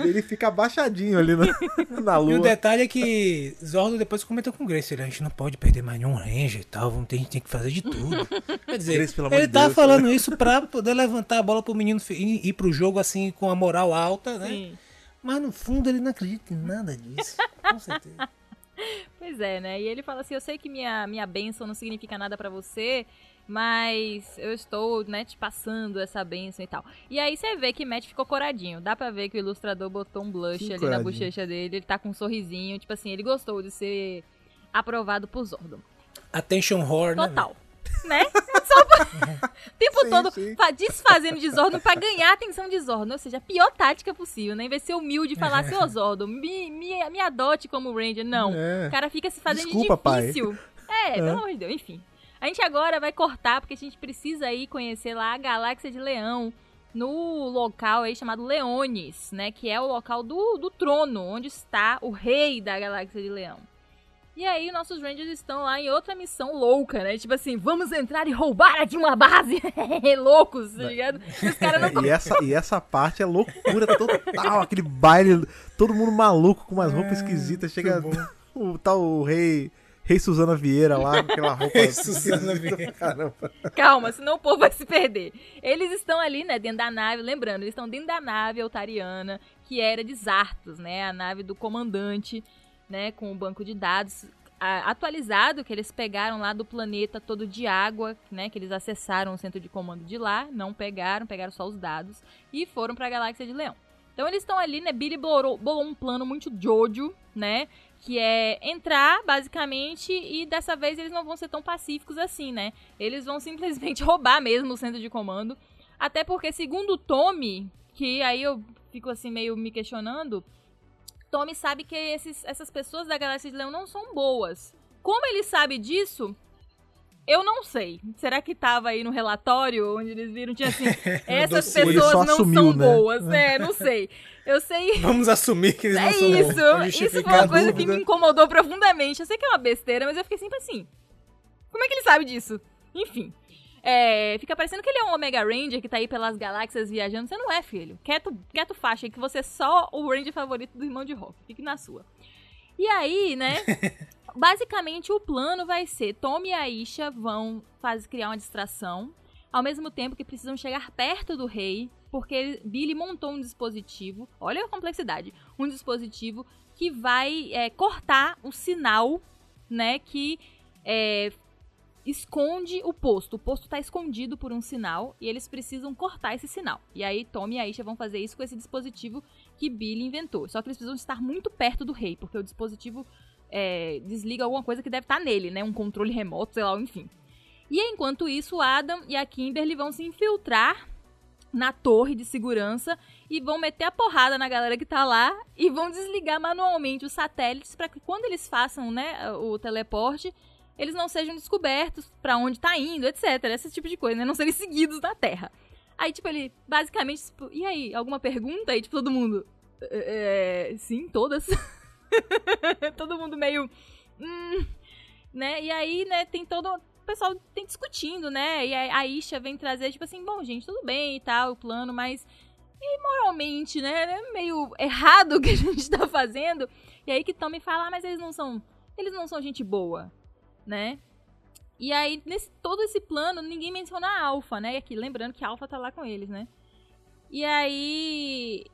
Ele fica abaixadinho ali na, na E o lua. detalhe é que Zordon depois comentou com o Grace, ele, a gente não pode perder mais nenhum range e tal, vamos ter, a gente tem que fazer de tudo. Quer dizer, Grace, pelo amor ele tá Deus, falando isso pra poder levantar a bola pro menino ir, ir pro jogo assim com a moral alta, né? Sim. Mas no fundo ele não acredita em nada disso, com certeza. Pois é, né? E ele fala assim: Eu sei que minha, minha bênção não significa nada pra você, mas eu estou, né, te passando essa bênção e tal. E aí você vê que Matt ficou coradinho. Dá pra ver que o ilustrador botou um blush Que ali na coradinho. bochecha dele. Ele tá com um sorrisinho. Tipo assim, ele gostou de ser aprovado por Zordon. Attention whore, né? Total. Né? Só pra... o tempo Sim, todo sim. fa- desfazendo de Zordon pra ganhar a atenção de Zordon. Ou seja, a pior tática possível, né? Em vez de ser humilde e falar assim, ô Zordon, me, me, me adote como Ranger. Não. É. O cara fica se fazendo Desculpa, de pai. difícil. É, pelo amor de Deus, enfim. A gente agora vai cortar, porque a gente precisa ir conhecer lá a Galáxia de Leão, no local aí chamado Leones, né? Que é o local do, do trono, onde está o rei da Galáxia de Leão. E aí, nossos Rangers estão lá em outra missão louca, né? Tipo assim, vamos entrar e roubar aqui uma base. Loucos, tá ligado? E os caras não E essa, e essa parte é loucura total, aquele baile, todo mundo maluco com umas roupas esquisitas. Chega o tal o rei, rei Suzana Vieira lá, com aquela roupa. Rei Suzana Vieira. Caramba. Calma, senão o povo vai se perder. Eles estão ali, né, dentro da nave, lembrando, eles estão dentro da nave altariana, que era de Zartos, né, a nave do comandante, né, com o banco de dados a- atualizado que eles pegaram lá do planeta todo de água, né, que eles acessaram o centro de comando de lá, não pegaram, pegaram só os dados e foram pra galáxia de Leão. Então eles estão ali, né, Billy bolou, bolou um plano muito Jojo, né, que é entrar, basicamente, e dessa vez eles não vão ser tão pacíficos assim, né? Eles vão simplesmente roubar mesmo o centro de comando. Até porque, segundo o Tommy, que aí eu fico assim meio me questionando, Tommy sabe que esses- essas pessoas da Galáxia de Leão não são boas. Como ele sabe disso? Eu não sei. Será que tava aí no relatório onde eles viram? Tinha assim, essas pessoas não assumiu, são né? boas. É, não sei. Eu sei. Vamos assumir que eles não É são bons, pra isso, isso foi uma coisa que me incomodou profundamente. Eu sei que é uma besteira, mas eu fiquei sempre assim. Como é que ele sabe disso? Enfim. É, fica parecendo que ele é um Omega Ranger que tá aí pelas galáxias viajando. Você não é, filho. Quieto, quieto faixa que você é só o Ranger favorito do irmão de Rock. Fique na sua. E aí, né? basicamente o plano vai ser: Tom e Aisha vão faz, criar uma distração. Ao mesmo tempo que precisam chegar perto do rei, porque Billy montou um dispositivo. Olha a complexidade. Um dispositivo que vai é, cortar o sinal, né? Que é, esconde o posto. O posto tá escondido por um sinal e eles precisam cortar esse sinal. E aí Tom e Aisha vão fazer isso com esse dispositivo que Billy inventou. Só que eles precisam estar muito perto do rei, porque o dispositivo é, desliga alguma coisa que deve estar nele, né? Um controle remoto, sei lá, enfim. E enquanto isso, Adam e a Kimberly vão se infiltrar na torre de segurança e vão meter a porrada na galera que tá lá e vão desligar manualmente os satélites para que quando eles façam, né, o teleporte, eles não sejam descobertos pra onde tá indo, etc. Esse tipo de coisa, né? Não serem seguidos na Terra. Aí, tipo, ele basicamente, tipo, e aí, alguma pergunta? Aí, tipo, todo mundo. "É, é, sim, todas. todo mundo meio. Hum, né? E aí, né, tem todo. O pessoal tem discutindo, né? E a Isha vem trazer, tipo assim, bom, gente, tudo bem e tal, o plano, mas. E moralmente, né? É meio errado o que a gente tá fazendo. E aí que Tommy fala, ah, mas eles não são. Eles não são gente boa, né? E aí, nesse todo esse plano, ninguém menciona a Alpha, né? Aqui, lembrando que a Alpha tá lá com eles, né? E aí.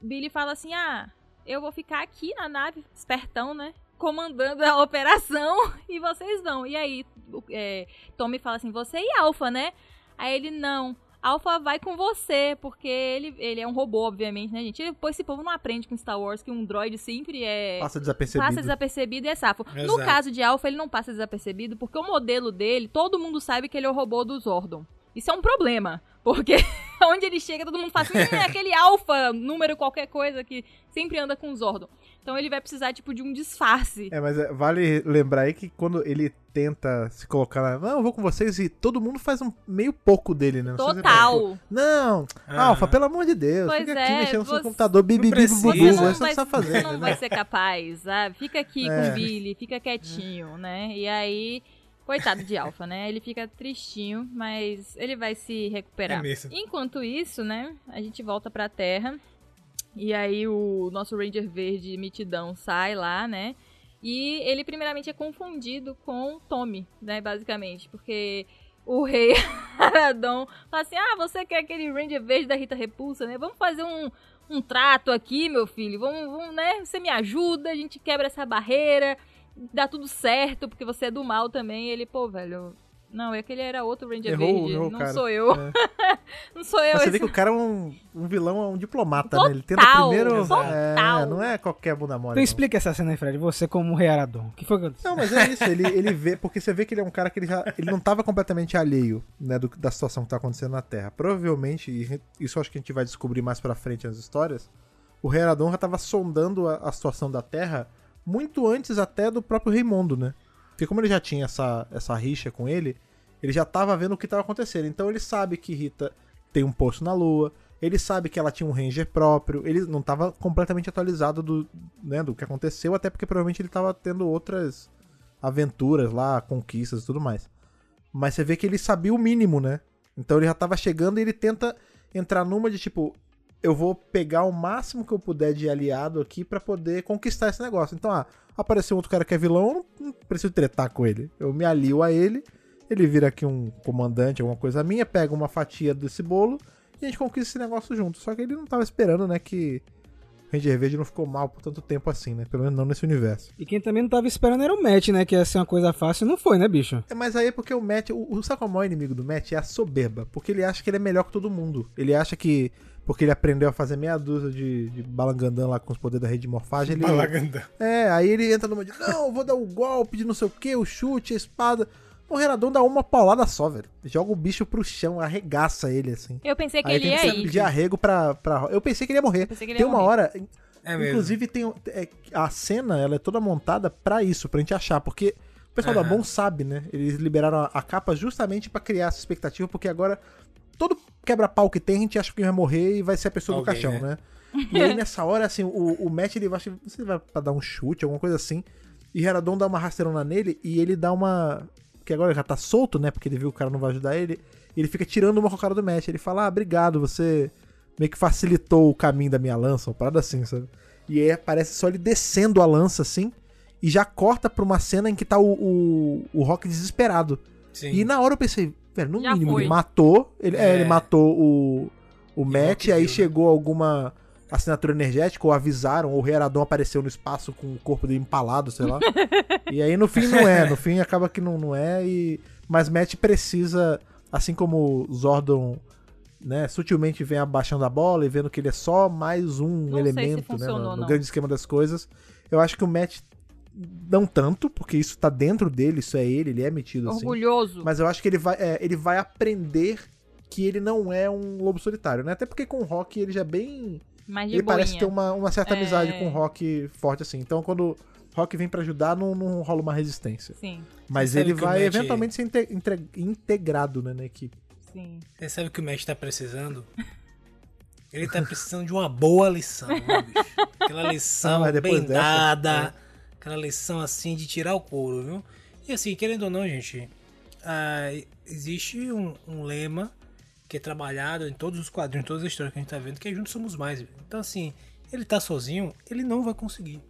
Billy fala assim: ah, eu vou ficar aqui na nave, espertão, né? Comandando a operação e vocês vão. E aí, é, Tommy fala assim: você e Alpha, né? Aí ele: não. Alpha vai com você, porque ele, ele é um robô, obviamente, né, gente? Pô, esse povo não aprende com Star Wars que um droid sempre é. Passa desapercebido. Passa desapercebido e é safo. No Exato. caso de Alpha, ele não passa desapercebido porque o modelo dele, todo mundo sabe que ele é o robô do Zordon. Isso é um problema. Porque onde ele chega, todo mundo fala assim, "Hum, é aquele Alpha, número qualquer coisa que sempre anda com o Zordon. Então ele vai precisar, tipo, de um disfarce. É, mas é, vale lembrar aí que quando ele tenta se colocar lá, não, eu vou com vocês e todo mundo faz um meio pouco dele, né? Não sei se é Total. Não, Ah. Alfa, pelo amor de Deus, Pois fica aqui é, mexendo no seu você- computador, bibi, bibi, bubu, Você não, vai, você fazer, não né? vai ser capaz, sabe? Fica aqui É. com o Billy, fica quietinho, né? E aí Coitado de Alpha, né? Ele fica tristinho, mas ele vai se recuperar. É mesmo. Enquanto isso, né, a gente volta pra Terra. E aí o nosso Ranger Verde Mitidão sai lá, né? E ele primeiramente é confundido com Tommy, né, basicamente, porque o rei Aradon fala assim: "Ah, você quer aquele Ranger Verde da Rita Repulsa, né? Vamos fazer um um trato aqui, meu filho. Vamos, vamos, né? Você me ajuda, a gente quebra essa barreira, dá tudo certo, porque você é do mal também. E ele, pô, velho. Não, é que ele era outro Ranger Errou, Verde. errou não cara. sou eu. É. não sou eu. Mas você esse- vê que o cara é um, um vilão, é um diplomata, Total, né? Ele tenta primeiro. total. É, não é qualquer bunda mole. Então não. explica essa cena aí, Fred. Você como Rei Aradon. O que foi que aconteceu? Não, mas é isso, ele, ele vê, porque você vê que ele é um cara que ele já, ele não tava completamente alheio, né, do- da situação que tá acontecendo na Terra. Provavelmente, e isso eu acho que a gente vai descobrir mais pra frente nas histórias, o Rei Aradon já tava sondando a, a situação da Terra muito antes até do próprio Raimundo, né? Porque como ele já tinha essa, essa rixa com ele, ele já tava vendo o que tava acontecendo. Então ele sabe que Rita tem um poço na Lua, ele sabe que ela tinha um Ranger próprio, ele não tava completamente atualizado do, né, do que aconteceu, até porque provavelmente ele tava tendo outras aventuras lá, conquistas e tudo mais. Mas você vê que ele sabia o mínimo, né? Então ele já tava chegando e ele tenta entrar numa de tipo, eu vou pegar o máximo que eu puder de aliado aqui pra poder conquistar esse negócio. Então, ah, apareceu outro cara que é vilão, não, preciso tretar com ele. Eu me alio a ele, ele vira aqui um comandante, alguma coisa minha, pega uma fatia desse bolo e a gente conquista esse negócio junto. Só que ele não tava esperando, né, que o Ranger Verde não ficou mal por tanto tempo assim, né? Pelo menos não nesse universo. E quem também não tava esperando era o Matt, né? Que ia ser uma coisa fácil. Não foi, né, bicho? É, mas aí é porque o Matt, o, o sabe qual é o maior inimigo do Matt? É a soberba. Porque ele acha que ele é melhor que todo mundo. Ele acha que, porque ele aprendeu a fazer meia dúzia de, de balangandã lá com os poderes da rede de morfagem, ele. Balagandã. É, aí ele entra numa de, não, vou dar o golpe de não sei o que, o chute, a espada. O Renadão dá uma paulada só, velho. Joga o bicho pro chão, arregaça ele, assim. Eu pensei que Aí ele tem ia que ir. de arrego pra, pra. Eu pensei que ele ia morrer. pensei que ele tem ia uma morrer. hora. É mesmo. Inclusive, tem, é, a cena ela é toda montada pra isso, pra gente achar. Porque o pessoal da Aham. Bom sabe, né? Eles liberaram a, a capa justamente pra criar essa expectativa, porque agora todo quebra-pau que tem, a gente acha que vai morrer e vai ser a pessoa Alguém, do caixão, né? né? E aí, nessa hora, assim, o, o Matt, ele vai, se vai pra dar um chute, alguma coisa assim. E Heradon dá uma rasteirona nele e ele dá uma. Que agora ele já tá solto, né? Porque ele viu que o cara não vai ajudar ele. E ele fica tirando uma com a cara do Matt. Ele fala: Ah, obrigado, você meio que facilitou o caminho da minha lança, uma parada assim, sabe? E aí aparece só ele descendo a lança assim. E já corta pra uma cena em que tá o, o, o Rock desesperado. Sim. E na hora eu pensei, velho, no Já mínimo foi. ele matou. Ele, é, É. ele matou o, o Matt, Rock aí viu, né? chegou alguma assinatura energética, ou avisaram, ou o Rei Aradon apareceu no espaço com o corpo dele empalado, sei lá. e aí no fim não é, no fim acaba que não, não é. E... Mas Matt precisa, assim como Zordon. Né, sutilmente vem abaixando a bola e vendo que ele é só mais um Não elemento né, no, no grande esquema das coisas. Eu acho que o Matt não tanto, porque isso tá dentro dele, isso é ele, ele é metido assim. Orgulhoso. Mas eu acho que ele vai, é, ele vai aprender que ele não é um lobo solitário, né? Até porque com o Rock ele já é bem. Mas de Ele parece boinha. ter uma, uma certa É. amizade com o Rock forte assim. Então quando o Rock vem pra ajudar, não, não rola uma resistência. Sim, Mas Você ele vai Matt- eventualmente ser integrado né, na equipe. sim. Você sabe o que o Matt tá precisando? Ele tá precisando de uma boa lição, né, bicho? Aquela Ah, lição depois bem dessa, dada, aquela lição assim de tirar o couro, viu? E assim, querendo ou não, gente, ah, existe um, um lema que é trabalhado em todos os quadrinhos, em todas as histórias que a gente tá vendo, que é juntos somos mais. viu? Então assim, ele tá sozinho, ele não vai conseguir.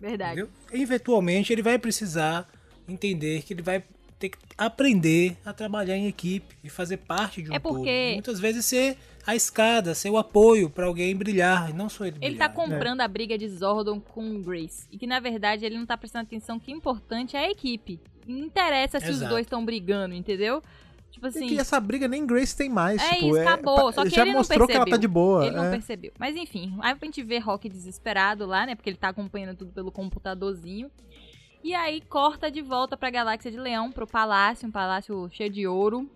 Verdade. Entendeu? Eventualmente ele vai precisar entender que ele vai ter que aprender a trabalhar em equipe e fazer parte de um É todo. porque- Muitas vezes ser a escada, ser o apoio pra alguém brilhar, e não só ele Ele brilhar. tá comprando a briga de Zordon com Grace. E que na verdade ele não tá prestando atenção que importante é a equipe. Não interessa se os Exato. dois estão brigando, entendeu? Tipo E assim. que essa briga nem Grace tem mais. É tipo, isso, acabou. Só que já ele não mostrou que ela tá de boa. Ele não é. percebeu. Mas enfim, aí a gente vê Rock desesperado lá, né? Porque ele tá acompanhando tudo pelo computadorzinho. E aí corta de volta pra Galáxia de Leão, pro palácio, um palácio cheio de ouro.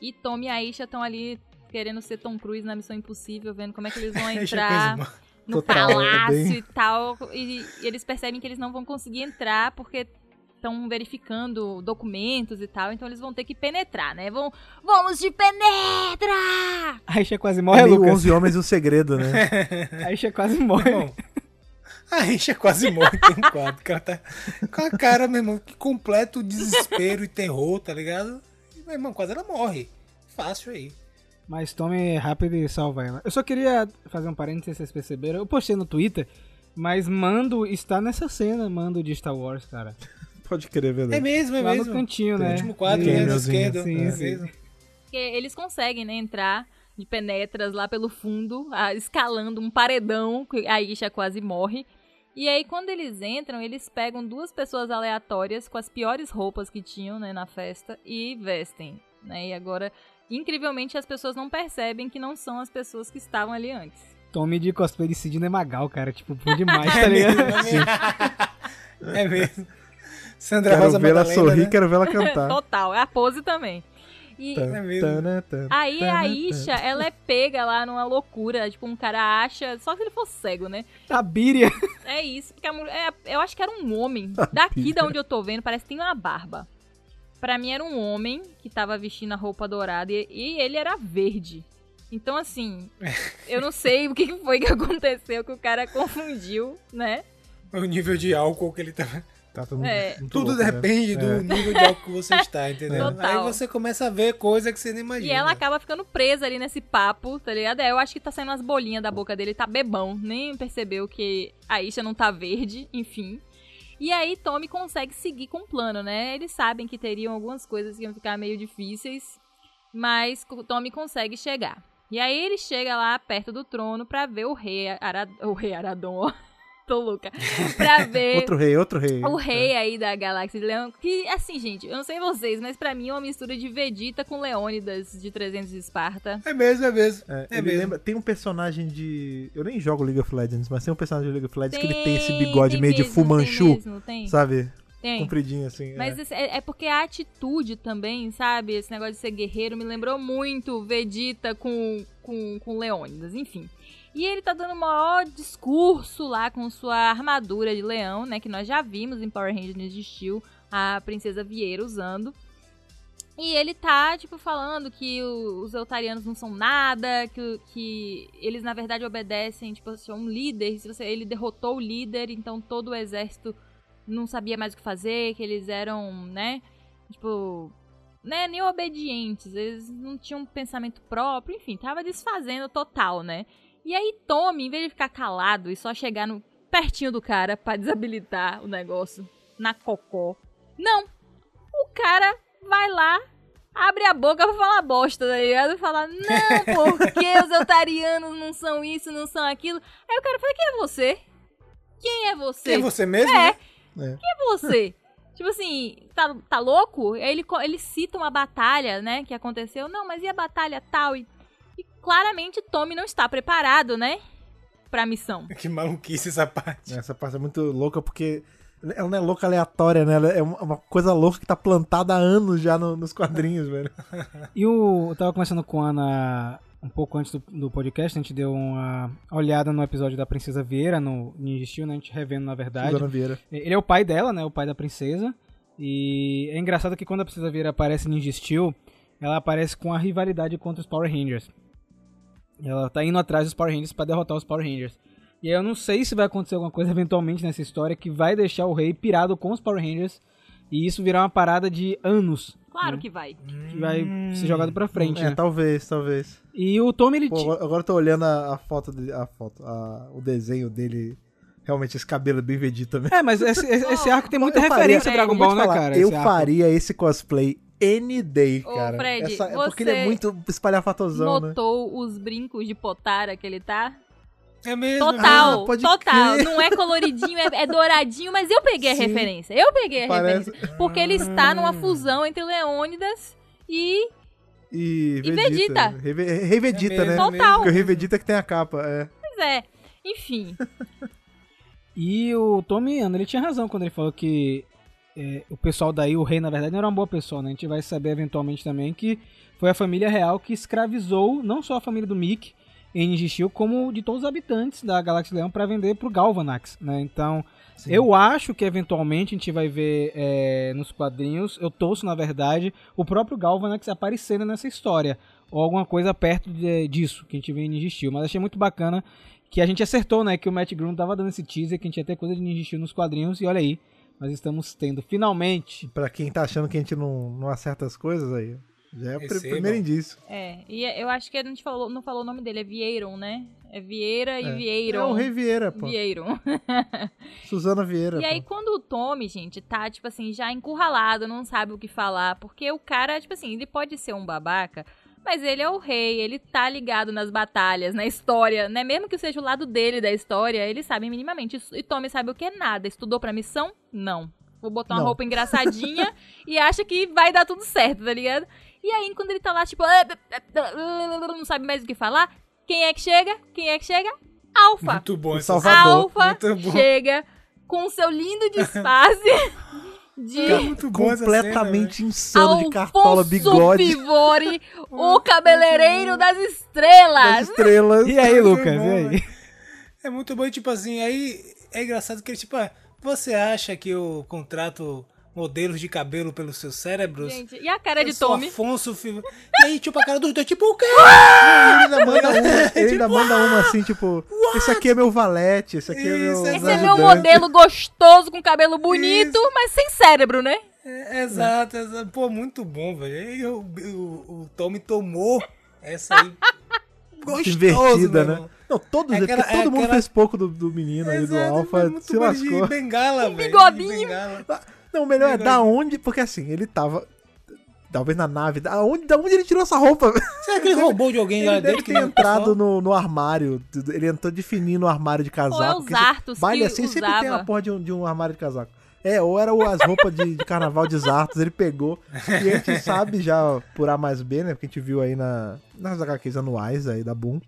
E Tom e Aisha estão ali querendo ser Tom Cruise na Missão Impossível, vendo como é que eles vão a entrar no Total, é palácio bem- e tal. E, e eles percebem que eles não vão conseguir entrar porque estão verificando documentos e tal, então eles vão ter que penetrar, né? Vão, vamos de penetra! A Aisha quase É morre, meio Lucas. 11 Homens e o Segredo, né? A Aisha quase morre. Bom, A Richa quase morre, tem um quadro. Que ela tá com a cara, meu irmão, que completo desespero e terror, tá ligado? E, meu irmão, quase ela morre. Fácil aí. Mas tome rápido e salva ela. Eu só queria fazer um parênteses, vocês perceberam. Eu postei no Twitter, mas Mando está nessa cena, Mando de Star Wars, cara. Pode querer, É verdade. mesmo, é Lá mesmo. no cantinho, No né? último quadro, né, esquerda. Sim, é sim. mesmo. Porque eles conseguem, né, entrar de penetras lá pelo fundo, escalando um paredão, que a Isha quase morre. E aí, quando eles entram, eles pegam duas pessoas aleatórias com as piores roupas que tinham, né, na festa e vestem, né? E agora, incrivelmente, as pessoas não percebem que não são as pessoas que estavam ali antes. Tome de cosplay de Sidney Magal, cara. Tipo, bom demais, tá É ligado? mesmo, é mesmo. É mesmo. Sandra Quero Rosa ver ela Madalena, sorrir, né? quero ver ela cantar. Total, é a pose também. E É mesmo. Tana, tana, aí a tana, Isha, ela é pega lá numa loucura, tipo, um cara acha, só se ele for cego, né? A Bíria. É isso, porque a mulher, é- eu acho que era um homem. Daqui da onde eu tô vendo, parece que tem uma barba. Pra mim era um homem que tava vestindo a roupa dourada e, e ele era verde. Então, assim, eu não sei o que foi que aconteceu, que o cara confundiu, né? O nível de álcool que ele tá. Tá todo mundo É. Tudo louco, né? depende do nível de álcool que você está, entendeu? Total. Aí você começa a ver coisa que você nem imagina. E ela acaba ficando presa ali nesse papo, tá ligado? É, eu acho que tá saindo umas bolinhas da boca dele, tá bebão, nem percebeu que a Isha não tá verde, enfim. E aí Tommy consegue seguir com o plano, né? Eles sabem que teriam algumas coisas que iam ficar meio difíceis, mas Tommy consegue chegar. E aí ele chega lá perto do trono pra ver o rei, Ara... o rei Aradon. Tô louca. Pra ver Outro rei, outro rei. o rei aí da Galáxia de Leão, que, assim, gente, eu não sei vocês, mas pra mim é uma mistura de Vegeta com Leônidas de 300 de Esparta. É mesmo, é mesmo. É, É ele mesmo. lembra, tem um personagem de. Eu nem jogo League of Legends, mas tem um personagem de League of Legends que ele Tem, tem esse bigode tem meio de mesmo, Fu tem Manchu, mesmo, Tem, sabe? tem. Compridinho assim. é. Mas esse- é, é porque a atitude também, sabe? Esse negócio de ser guerreiro me lembrou muito Vegeta com, com, com Leônidas, enfim. E ele tá dando o maior discurso lá com sua armadura de leão, né? Que nós já vimos em Power Rangers de Steel, a Princesa Vieira usando. E ele tá, tipo, falando que os Eltarianos não são nada, que, que eles, na verdade, obedecem, tipo, assim, a um líder. Se você, ele derrotou o líder, então todo o exército não sabia mais o que fazer, que eles eram, né, tipo, né, nem obedientes, eles não tinham pensamento próprio, enfim, tava desfazendo total, né? E aí Tommy, em vez de ficar calado e só chegar no pertinho do cara pra desabilitar o negócio na cocó, não. O cara vai lá, abre a boca pra falar bosta, tá ligado? Falar, não, porque os eutarianos não são isso, não são aquilo. Aí o cara fala, quem é você? Quem é você? Quem é você mesmo? É. né? Quem é você? tipo assim, tá, tá louco? Aí ele, ele cita uma batalha, né, que aconteceu. Não, mas e a batalha tal? E, e claramente Tommy não está preparado, né, pra missão. Que maluquice essa parte. Essa parte é muito louca porque ela não é louca aleatória, né? Ela é uma coisa louca que tá plantada há anos já no- nos quadrinhos, velho. E o, eu tava conversando com a Ana um pouco antes do, do podcast, a gente deu uma olhada no episódio da Princesa Vieira, no Ninja Steel, né? A gente revendo, na verdade. Suzana Vieira. Ele é o pai dela, né? O pai da princesa. E é engraçado que quando a Princesa Vieira aparece em Ninja Steel, ela aparece com a rivalidade contra os Power Rangers. Ela tá indo atrás dos Power Rangers pra derrotar os Power Rangers. E aí eu não sei se vai acontecer alguma coisa eventualmente nessa história que vai deixar o rei pirado com os Power Rangers e isso virar uma parada de anos. Claro né? que vai. Que vai ser jogado pra frente, É, né? talvez, talvez. E o Tommy, ele... Pô, agora- eu tô olhando a, a foto, de, a foto a- o desenho dele. Realmente, esse cabelo é bem Vegeta mesmo. É, mas esse, esse- esse arco tem muita Eu faria- referência a Dragon Ball, né, cara? Eu faria esse cosplay any day, Ô, cara. Fred, Essa- é porque ele é muito espalhafatosão, né? Notou os brincos de potara que ele tá? É mesmo. Total, Ah, pode total. crer. Não é coloridinho, é, é douradinho, mas eu peguei a Sim. referência. Eu peguei a Parece- referência. Porque ele está numa fusão entre Leônidas e E, E Vegeta. Vegeta, É né? é. Total. Porque o Rei Vegeta que tem a capa, é. Pois é. Enfim. E o Tommy Ano, ele tinha razão quando ele falou que é, o pessoal daí, o rei, na verdade, não era uma boa pessoa, né? A gente vai saber eventualmente também que foi a família real que escravizou não só a família do Mick em Steel, como de todos os habitantes da Galáxia Leão para vender pro Galvanax, né? Então, eu acho que eventualmente a gente vai ver é, nos quadrinhos, eu torço, na verdade, o próprio Galvanax aparecendo nessa história. Ou alguma coisa perto de- disso que a gente vê em Ninja Steel. Mas achei muito bacana Que a gente acertou, né? Que o Matt Groom tava dando esse teaser, que a gente ia ter coisa de Ninja Steel nos quadrinhos. E olha aí, nós estamos tendo finalmente. Pra quem tá achando que a gente não, não acerta as coisas aí, já é o pr- primeiro indício. É, e eu acho que a gente falou, não falou o nome dele, é Vieiron, né? É Vieira e Vieiron. É o Rei Vieira, pô. Vieiron. Suzana Vieira. E aí, pô. quando o Tommy, gente, tá, tipo assim, já encurralado, não sabe o que falar, porque o cara, tipo assim, ele pode ser um babaca, mas ele é o rei, ele tá ligado nas batalhas, na história, né? Mesmo que seja o lado dele da história, ele sabe minimamente. E Tommy sabe o que é nada. Estudou pra missão? Não. Vou botar uma Não. roupa engraçadinha e acha que vai dar tudo certo, tá ligado? E aí, quando ele tá lá, tipo, não sabe mais o que falar, quem é que chega? Quem é que chega? Alfa. Muito bom Salvador. Alfa chega com o seu lindo disfarce de É muito bom essa Completamente insano de Alfonso cartola, bigode, o cabeleireiro das das estrelas. estrelas. E aí, Lucas? bom, E aí? velho. É muito bom, tipo assim, aí é engraçado que ele, tipo, ah, você acha que eu contrato modelos de cabelo pelos seus cérebros? Gente, e a cara eu de sou Tommy? Afonso Fiv... E aí, tipo, a cara dos dois, tipo, o quê? Ele ainda manda uma, ele Tipo, ainda manda uma assim, tipo, esse aqui é meu valete, esse aqui é meu. Isso, Esse é meu ajudante. modelo gostoso, com cabelo bonito, mas sem cérebro, né? É, exato, exato. Pô, muito bom, velho. Aí o, o, o Tommy tomou essa aí. Gostoso, Invertida, meu né? Não, todos É aquela- porque todo é mundo aquela- fez pouco do, do menino aí, do Exato, Alpha, é muito se de lascou. bengala, velho. de bigodinho. bengala. Não, o melhor é Bigode. da onde, porque assim, ele tava. Talvez na nave. Da onde, da onde ele tirou essa roupa? Será que ele roubou de alguém lá Ele deve dentro? que ter não- entrado no, no armário. Ele entrou de fininho no armário de casaco. Ou é os Baile assim sempre tem usava. a porra de um, de um armário de casaco. É, ou era as roupas de, de carnaval de Zartos, ele pegou. E a gente sabe já, por A mais B, né? Porque a gente viu aí na, nas HQs anuais aí da Boom,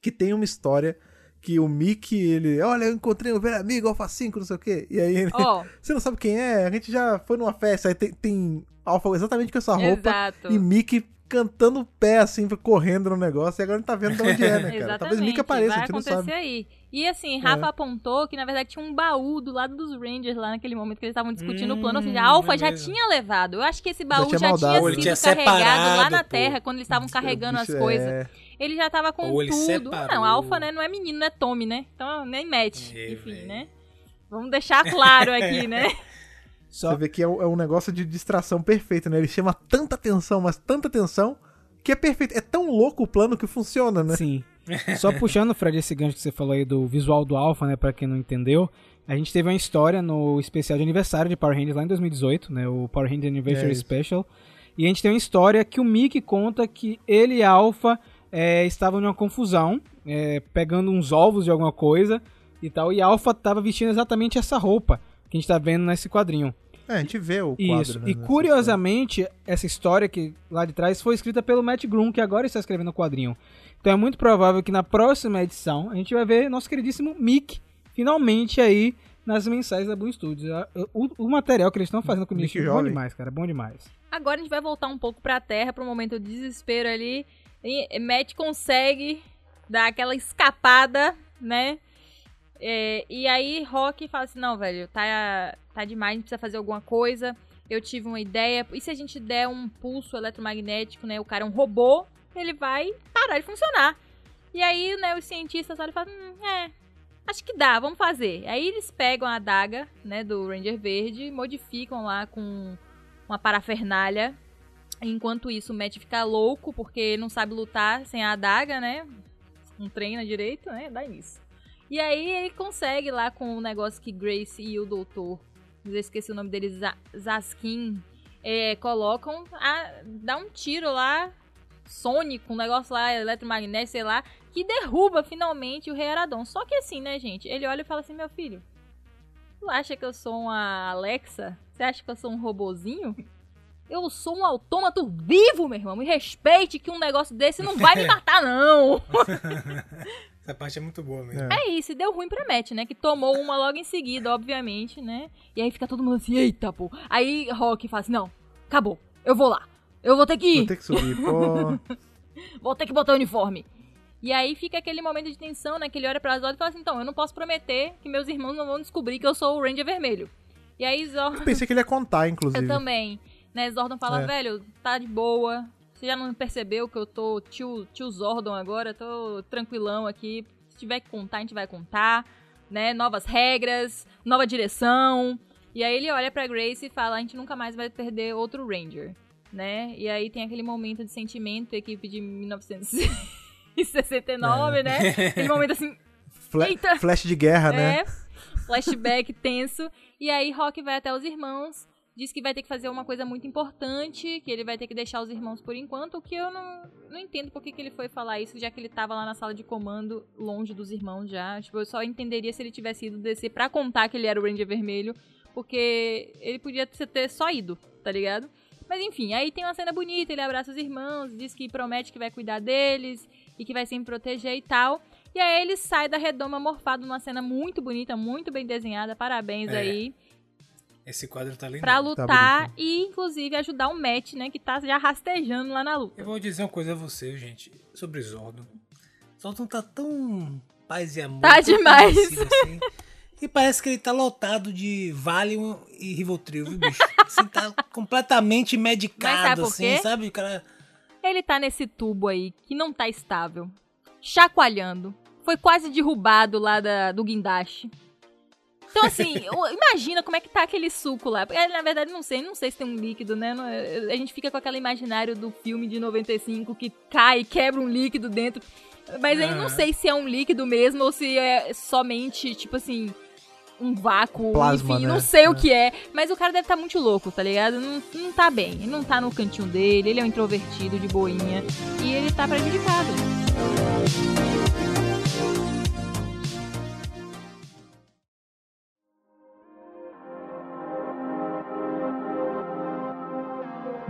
que tem uma história que o Mickey, ele... Olha, eu encontrei um velho amigo, Alpha 5, não sei o quê. E aí ele... Ó, Você não sabe quem é? A gente já foi numa festa, aí tem, tem Alpha exatamente com essa roupa exato. e Mickey cantando o pé, assim, correndo no negócio, e agora a gente tá vendo de onde é, né, cara? Exatamente, Talvez Mickey apareça, vai a gente não acontecer sabe. aí. E assim, Rafa apontou que na verdade tinha um baú do lado dos Rangers lá naquele momento que eles estavam discutindo o plano. Ou seja, a Hum, Alpha é já tinha levado. Eu acho que esse baú tinha já, tinha Ou ele sido tinha carregado lá na pô. Terra, quando eles estavam carregando Bicho, as coisas. é- Ele já tava com Ou ele tudo. separou. Não, Alpha, né, não é menino, não é Tommy, né? Então nem mete. É, Enfim, velho. né? Vamos deixar claro aqui, né? Só, Você vê que é um, é um negócio de distração perfeito, né? Ele chama tanta atenção, mas tanta atenção, que é perfeito. É tão louco o plano que funciona, né? Sim. Só puxando, Fred, esse gancho que você falou aí do visual do Alpha, né, pra quem não entendeu, a gente teve uma história no especial de aniversário de Power Rangers lá em 2018, né, o Power Rangers Anniversary É. Special, e a gente tem uma história que o Mickey conta que ele e a Alpha é, estavam numa confusão, é, pegando uns ovos de alguma coisa e tal, e a Alpha tava vestindo exatamente essa roupa que a gente tá vendo nesse quadrinho. É, a gente vê o quadro, Isso. né, e curiosamente, essa história que lá de trás foi escrita pelo Matt Groom, que agora está escrevendo o quadrinho. Então é muito provável que na próxima edição a gente vai ver nosso queridíssimo Mick finalmente aí nas mensagens da Boom Studios. A- O, o material que eles estão fazendo com o Mickey Nick é bom demais, cara. Bom demais. Agora a gente vai voltar um pouco pra Terra, pro momento de desespero ali. E Matt consegue dar aquela escapada, né? É, e aí Rock fala assim, não, velho, tá, tá demais, a gente precisa fazer alguma coisa. Eu tive uma ideia. E se a gente der um pulso eletromagnético, né? O cara é um robô, ele vai parar de funcionar. E aí, né, os cientistas olham e falam, hum, é, acho que dá, vamos fazer. Aí eles pegam a adaga, né, do Ranger Verde, modificam lá com uma parafernália. Enquanto isso, o Matt fica louco porque não sabe lutar sem a adaga, né? Não treina direito, né? Dá nisso. E aí ele consegue lá com o negócio que Grace e o doutor, eu esqueci o nome dele, Za- Zaskin, é, colocam, a, dá um tiro lá, sônico, um negócio lá, eletromagnético, sei lá, que derruba finalmente o Rei Aradon. Só que assim, né, gente? Ele olha e fala assim, meu filho, tu acha que eu sou uma Alexa? Você acha que eu sou um robozinho? Eu sou um autômato vivo, meu irmão. Me respeite que um negócio desse não vai me matar, não. Essa parte é muito boa mesmo. É. É isso, e deu ruim pra Matt, né? Que tomou uma logo em seguida, obviamente, né? E aí fica todo mundo assim, eita, pô. Aí Rock fala assim, não, acabou, eu vou lá. Eu vou ter que ir, Vou ter que subir, pô. vou ter que botar o uniforme. E aí fica aquele momento de tensão, né? Que ele olha pras olhos e fala assim, então, eu não posso prometer que meus irmãos não vão descobrir que eu sou o Ranger Vermelho. E aí Zordon... Pensei que ele ia contar, inclusive. Eu também. Né, Zordon fala, É. velho, tá de boa. Você já não percebeu que eu tô tio, tio Zordon agora? Tô tranquilão aqui. Se tiver que contar, a gente vai contar, né? Novas regras, nova direção. E aí ele olha pra Grace e fala: a gente nunca mais vai perder outro Ranger, né? E aí tem aquele momento de sentimento, equipe de 1969, né? Aquele momento assim, Fla- Eita. Flash de guerra, né? é, flashback tenso. E aí Rock vai até os irmãos, diz que vai ter que fazer uma coisa muito importante, que ele vai ter que deixar os irmãos por enquanto, o que eu não, não entendo por que, que ele foi falar isso, já que ele tava lá na sala de comando, longe dos irmãos já. Tipo, eu só entenderia se ele tivesse ido descer pra contar que ele era o Ranger Vermelho, porque ele podia ter só ido, tá ligado? Mas enfim, aí tem uma cena bonita, ele abraça os irmãos, diz que promete que vai cuidar deles e que vai sempre proteger e tal. E aí ele sai da redoma morfado numa cena muito bonita, muito bem desenhada. Parabéns É, aí. Esse quadro tá lindo. Pra Tá lutar e, inclusive, ajudar o Matt, né? Que tá já rastejando lá na luta. Eu vou dizer uma coisa a você, gente, sobre Zordon. Zordon tá tão paz e amor. Tá demais. assim, e parece que ele tá lotado de Valium e Rivotril, viu, bicho? Assim, tá completamente Mas sabe medicado, assim, sabe? O cara... Ele tá nesse tubo aí, que não tá estável. Chacoalhando. Foi quase derrubado lá da, do guindaste. Então, assim, imagina como é que tá aquele suco lá. Porque, na verdade, não sei, não sei se tem um líquido, né? Não- A gente fica com aquele imaginário do filme de 95 que cai e quebra um líquido dentro. Mas aí não sei se é um líquido mesmo ou se é somente, tipo assim, um vácuo, Plasma, enfim, né? não sei o É. que é. Mas o cara deve estar muito louco, tá ligado? Não, não tá bem. Ele não tá no cantinho dele, ele é um introvertido de boinha. E ele tá prejudicado.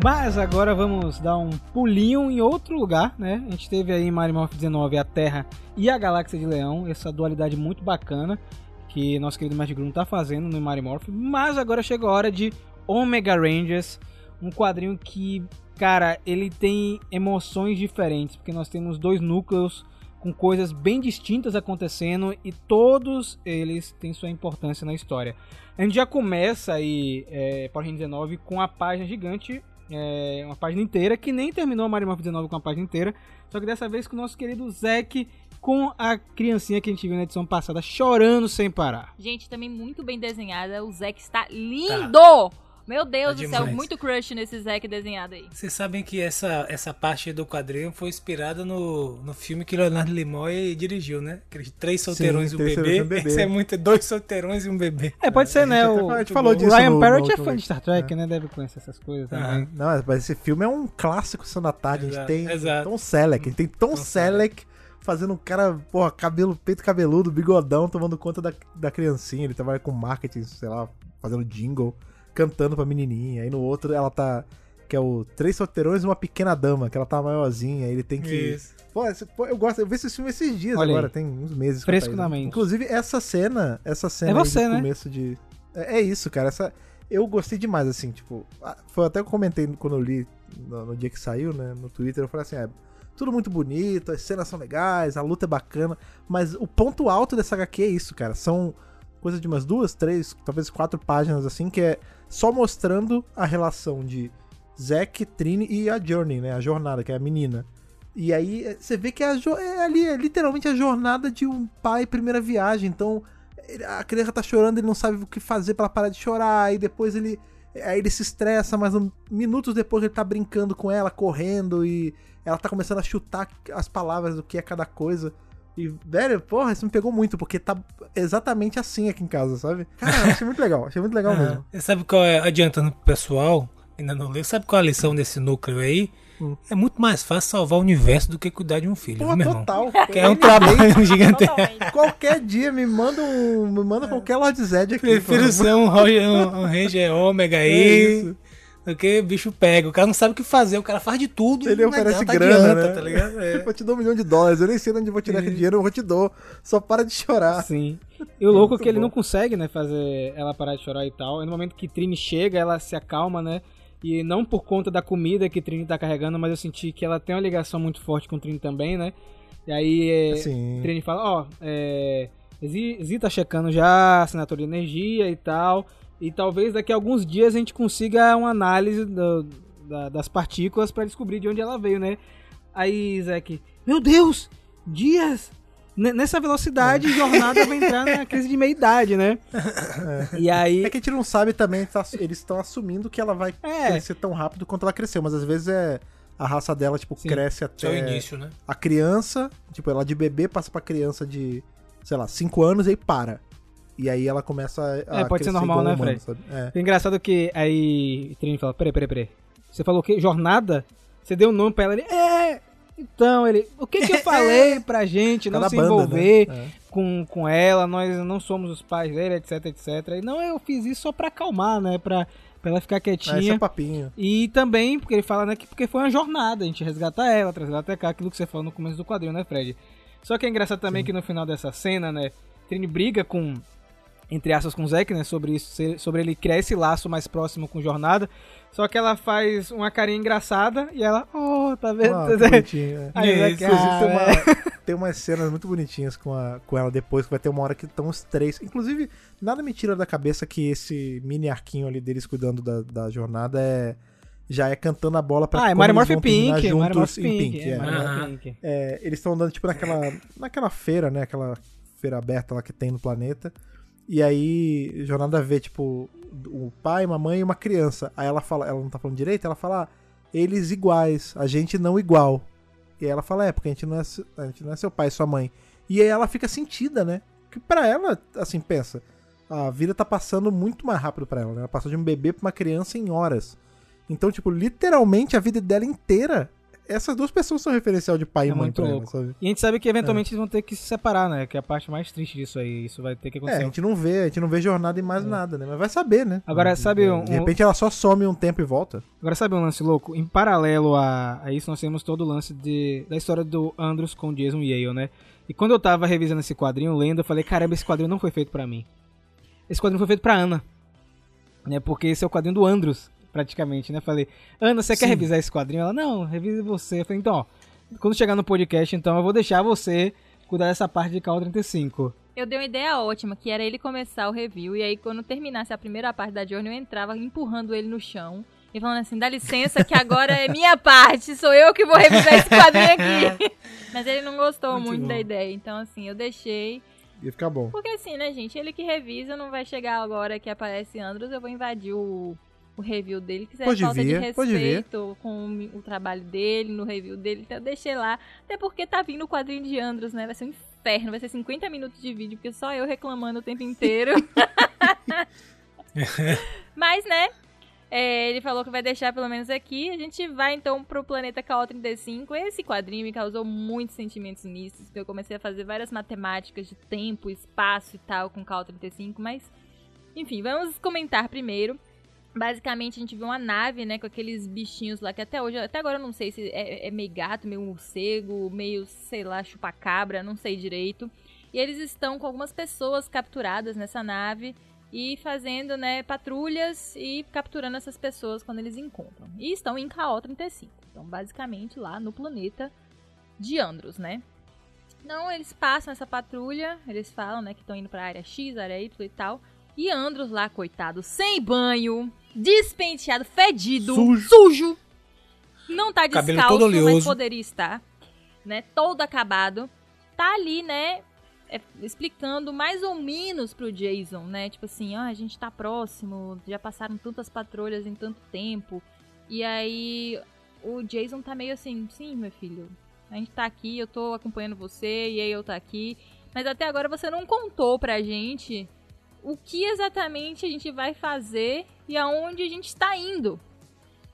Mas agora vamos dar um pulinho em outro lugar, né? A gente teve aí em Mario Morph 19 a Terra e a Galáxia de Leão, essa dualidade muito bacana que nosso querido Matt Groom tá fazendo no Mario Morph. Mas agora chegou a hora de Omega Rangers, um quadrinho que, cara, ele tem emoções diferentes, porque nós temos dois núcleos com coisas bem distintas acontecendo e todos eles têm sua importância na história. A gente já começa aí, é, Power Rangers 19, com a página gigante é, uma página inteira, que nem terminou a Mario Morph 19 com a página inteira, só que dessa vez com o nosso querido Zack, com a criancinha que a gente viu na edição passada, chorando sem parar. Gente, também muito bem desenhada. O Zack está lindo! Meu Deus Tá do céu, muito crush nesse Zack desenhado aí. Vocês sabem que essa, essa parte do quadrinho foi inspirada no, no filme que Leonardo Nimoy dirigiu, né? Aqueles três solteirões e um Três bebê. Solteirões e um Bebê. Esse é muito, dois solteirões e um bebê. É, pode ser, né? a gente O, a gente o falou disso Ryan no- no Parrott é fã de. Star Trek, né? Deve conhecer essas coisas também. Não, mas esse filme é um clássico Sessão da Tarde. A Exato, gente tem exato. Tom Selleck. A gente tem Tom, Tom Selleck fazendo um cara, porra, cabelo, peito cabeludo, bigodão, tomando conta da, da criancinha. Ele trabalha com marketing, sei lá, fazendo jingle, cantando pra menininha. Aí no outro ela tá... Que é o Três Solteirões e uma Pequena Dama, que ela tá maiorzinha, aí ele tem que... Isso. Pô, eu gosto, eu vi esse filme esses dias Olha agora, aí. tem uns meses. que Fresco eu na mente. Inclusive, essa cena, essa cena É você, do né? começo de... É, é isso, cara, essa... Eu gostei demais, assim, tipo... Foi até que eu comentei quando eu li no, no dia que saiu, né, no Twitter, eu falei assim, é... Tudo muito bonito, as cenas são legais, a luta é bacana, mas o ponto alto dessa HQ é isso, cara. São coisa de umas duas, três, talvez quatro páginas, assim, que é só mostrando a relação de Zack, Trini e a Journey, né? A jornada, que é a menina. E aí é, você vê que é, é ali é literalmente a jornada de um pai primeira viagem. Então a criança tá chorando, ele não sabe o que fazer pra ela parar de chorar. E depois ele aí ele se estressa, mas um- minutos depois ele tá brincando com ela, correndo e ela tá começando a chutar as palavras do que é cada coisa. E, velho, porra, isso me pegou muito, porque tá exatamente assim aqui em casa, sabe? Cara, achei muito legal, achei muito legal Aham. mesmo. E sabe qual é, adiantando pro pessoal, ainda não leu, sabe qual é a lição desse núcleo aí? Hum. É muito mais fácil salvar o universo do que cuidar de um filho, Porra, viu, meu irmão? total. Que é um trabalho gigante. Qualquer dia me manda um. Me manda qualquer Lord Zed aqui. Prefiro ser um, Roger, um, um Ranger Ômega É aí isso. do que o bicho pega. O cara não sabe o que fazer, o cara faz de tudo. Ele oferece adianta, grana, adianta, né? tá ligado? É. Eu te dou um milhão de dólares, eu nem sei de onde vou tirar aquele dinheiro, eu vou te dou. Só para de chorar. Sim. E o louco é que ele bom. não consegue, né, fazer ela parar de chorar e tal. E no momento que Trini chega, ela se acalma, né? E não por conta da comida que Trini tá carregando, mas eu senti que ela tem uma ligação muito forte com Trini também, né? E aí é, Assim. Trini fala, ó, é, Zi Zi tá checando já a assinatura de energia e tal. E talvez daqui a alguns dias a gente consiga uma análise do- da- das partículas pra descobrir de onde ela veio, né? Aí, Zack, meu Deus! Dias! N- Nessa velocidade, jornada vai entrar na crise de meia-idade, né? E aí. É que a gente não sabe também, tá- eles estão assumindo que ela vai É. crescer tão rápido quanto ela cresceu, mas às vezes é a raça dela, tipo, Sim. cresce até o início, né? a criança, tipo, ela de bebê passa pra criança de, sei lá, 5 anos e aí para. E aí ela começa a É, pode ser normal, né, humano, Fred? É. É engraçado que aí Trini fala, peraí, peraí, peraí. Você falou o quê? Jornada? Você deu um nome pra ela, ele, é! Então, ele, o que que eu falei pra gente não Cada se banda, envolver né? É. com, com ela, nós não somos os pais dele, etc, etc. E não, eu fiz isso só pra acalmar, né, pra, pra ela ficar É, esse é quietinha. papinho. E também, porque ele fala, né, que porque foi uma jornada, a gente resgatar ela, trazer ela até cá, aquilo que você falou no começo do quadrinho, né, Fred? Só que é engraçado também que no final dessa cena, né, Trini briga com, entre aspas, com o Zack, né, sobre isso, sobre ele criar esse laço mais próximo com Jornada, só que ela faz uma carinha engraçada e ela, oh, tá vendo? Ah, bonitinho, é. Aí Zack, Inclusive ah, tem, uma, é. tem umas cenas muito bonitinhas com, a, com ela depois, que vai ter uma hora que estão os três. Inclusive, nada me tira da cabeça que esse mini arquinho ali deles cuidando da, da jornada é. Já é cantando a bola pra Ah, é quando Mario Morph Pink, Mario Morph juntos Pink, Pink. é, é. Mario Pink. É, eles estão andando tipo naquela, naquela feira, né? Aquela feira aberta lá que tem no planeta. E aí, Jornada vê, tipo, o pai, mamãe e uma criança. Aí ela fala, ela não tá falando direito, ela fala, ah, eles iguais, a gente não igual. E aí ela fala, é, porque a gente não é, a gente não é seu pai, sua mãe. E aí ela fica sentida, né? Que pra ela, assim, pensa, a vida tá passando muito mais rápido pra ela, né? Ela passou de um bebê pra uma criança em horas. Então, tipo, literalmente a vida dela inteira, essas duas pessoas são referencial de pai É e mãe muito ela, sabe? E a gente sabe que eventualmente eles vão ter que se separar, né, que é a parte mais triste disso aí, isso vai ter que É, a acontecer. gente não vê, a gente não vê jornada em mais nada, né? Mas vai saber, né? Agora, sabe um- De repente ela só some um tempo e volta. Agora sabe um lance louco? Em paralelo a, a isso, nós temos todo o lance de, da história do Andrews com Jason Yale, né? E quando eu tava revisando esse quadrinho, lendo, eu falei, caramba, esse quadrinho não foi feito pra mim. Esse quadrinho foi feito pra Ana. Né? Porque esse é o quadrinho do Andrews, praticamente, né? Falei, Ana, você quer Sim. revisar esse quadrinho? Ela, não, revise você. Eu falei, então, ó, quando chegar no podcast, então, eu vou deixar você cuidar dessa parte de Cal 35. Eu dei uma ideia ótima, que era ele começar o review, e aí quando terminasse a primeira parte da Journey, eu entrava empurrando ele no chão e falando assim, dá licença que agora é minha parte, sou eu que vou revisar esse quadrinho aqui. Mas ele não gostou Muito muito, da ideia, então assim, eu deixei. Ia ficar bom. Porque assim, né, gente, ele que revisa, não vai chegar agora que aparece Andros, eu vou invadir o, o review dele, é Pode falta vir, de respeito com o trabalho dele, no review dele, então eu deixei lá. Até porque tá vindo o quadrinho de Andros, né? Vai ser um inferno, vai ser 50 minutos de vídeo, porque só eu reclamando o tempo inteiro. Mas, né? é, ele falou que vai deixar pelo menos aqui. A gente vai então pro planeta KO35. Esse quadrinho me causou muitos sentimentos mistos, eu comecei a fazer várias matemáticas de tempo, espaço e tal com KO35, mas enfim, vamos comentar primeiro. Basicamente, a gente vê uma nave, né, com aqueles bichinhos lá que até hoje, até agora eu não sei se é, é meio gato, meio morcego, meio, sei lá, chupacabra, não sei direito. E eles estão com algumas pessoas capturadas nessa nave e fazendo, né, patrulhas e capturando essas pessoas quando eles encontram. E estão em KO-35. Então, basicamente, lá no planeta de Andros, né? Então, eles passam essa patrulha, eles falam, né, que estão indo pra área X, área Y e tal. E Andros lá, coitado, sem banho, despenteado, fedido, Sujo. sujo. Não tá Cabelo descalço, todo mas oleoso. poderia estar, né? Todo acabado. Tá ali, né? é, explicando mais ou menos pro Jason, né? Tipo assim, ah, a gente tá próximo, já passaram tantas patrulhas em tanto tempo. E aí o Jason tá meio assim, sim, meu filho, a gente tá aqui, eu tô acompanhando você, e aí eu tá aqui. Mas até agora você não contou pra gente o que exatamente a gente vai fazer e aonde a gente está indo.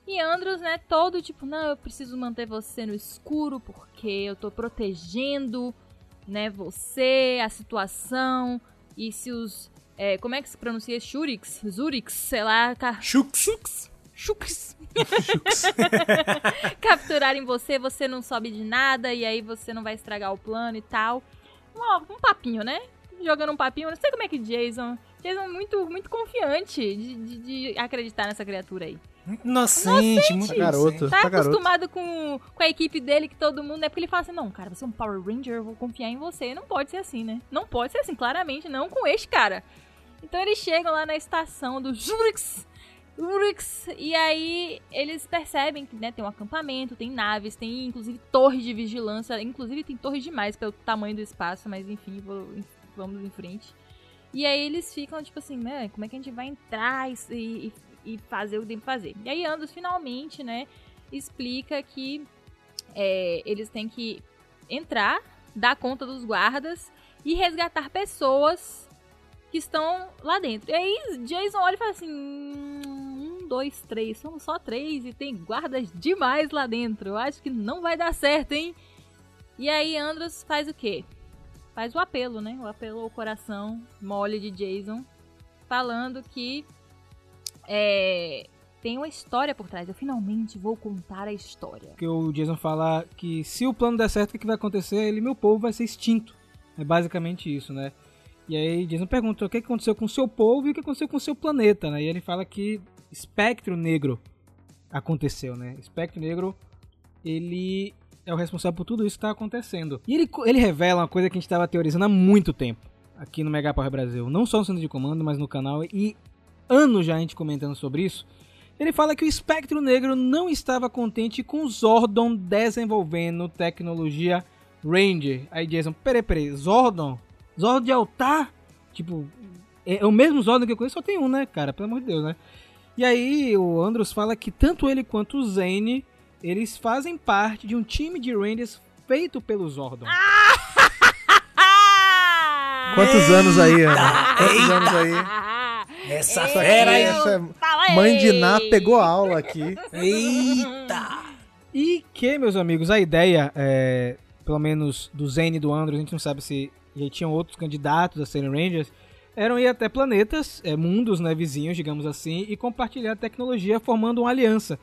E Andros, né, todo tipo, não, eu preciso manter você no escuro porque eu tô protegendo, né, você, a situação. E se os. é, como é que se pronuncia? Shurix? Zurix? Sei lá. Ca... Chux. Chuks. Capturarem você, você não sobe de nada e aí você não vai estragar o plano e tal. Um, um papinho, né? Jogando um papinho. Não sei como é que Jason. Jason é muito, muito confiante de, de- de acreditar nessa criatura aí. Inocente, muito garoto. Tá Tá garoto. acostumado com, com a equipe dele, que todo mundo. É porque ele fala assim: não, cara, você é um Power Ranger, eu vou confiar em você. Não pode ser assim, né? Não pode ser assim, claramente, não com este cara. Então eles chegam lá na estação do Jurix. Urix, e aí eles percebem que né, tem um acampamento, tem naves, tem inclusive torres de vigilância, inclusive tem torres demais pelo tamanho do espaço, mas enfim, vou- vamos em frente. E aí eles ficam tipo assim, né, como é que a gente vai entrar e, e- e fazer o que tem que fazer? E aí Andros finalmente, né, explica que é, eles têm que entrar, dar conta dos guardas e resgatar pessoas que estão lá dentro. E aí Jason olha e fala assim: "Hum, um, dois, três, somos só três e tem guardas demais lá dentro. Eu acho que não vai dar certo, hein? E aí Andros faz o quê? Faz o apelo, né? O apelo ao coração mole de Jason, falando que é, tem uma história por trás. Eu finalmente vou contar a história. Porque o Jason fala que se o plano der certo, o que que vai acontecer? Ele, meu povo, vai ser extinto. É basicamente isso, né? E aí Jason pergunta o que aconteceu com o seu povo e o que aconteceu com o seu planeta, né? E ele fala que espectro negro aconteceu, né? Espectro negro, ele é o responsável por tudo isso que está acontecendo. E ele, ele revela uma coisa que a gente estava teorizando há muito tempo aqui no Mega Power Brasil. Não só no centro de comando, mas no canal. E anos já a gente comentando sobre isso. Ele fala que o espectro negro não estava contente com Zordon desenvolvendo tecnologia Ranger. Aí Jason, peraí, peraí, Zordon? Zordon de altar? Tipo, é é o mesmo Zordon que eu conheço, só tem um, né, cara? Pelo amor de Deus, né? E aí o Andros fala que tanto ele quanto o Zane, eles fazem parte de um time de Rangers feito pelo Zordon. Quantos anos aí, Ana? Quantos anos aí? Essa Essa fera aí. é- aí! Mãe de Ná pegou aula aqui. Eita! E que, meus amigos, a ideia, é, pelo menos do Zane e do Andros, a gente não sabe se já tinham outros candidatos a serem Rangers, eram ir até planetas, é, mundos né, vizinhos, digamos assim, e compartilhar tecnologia formando uma aliança.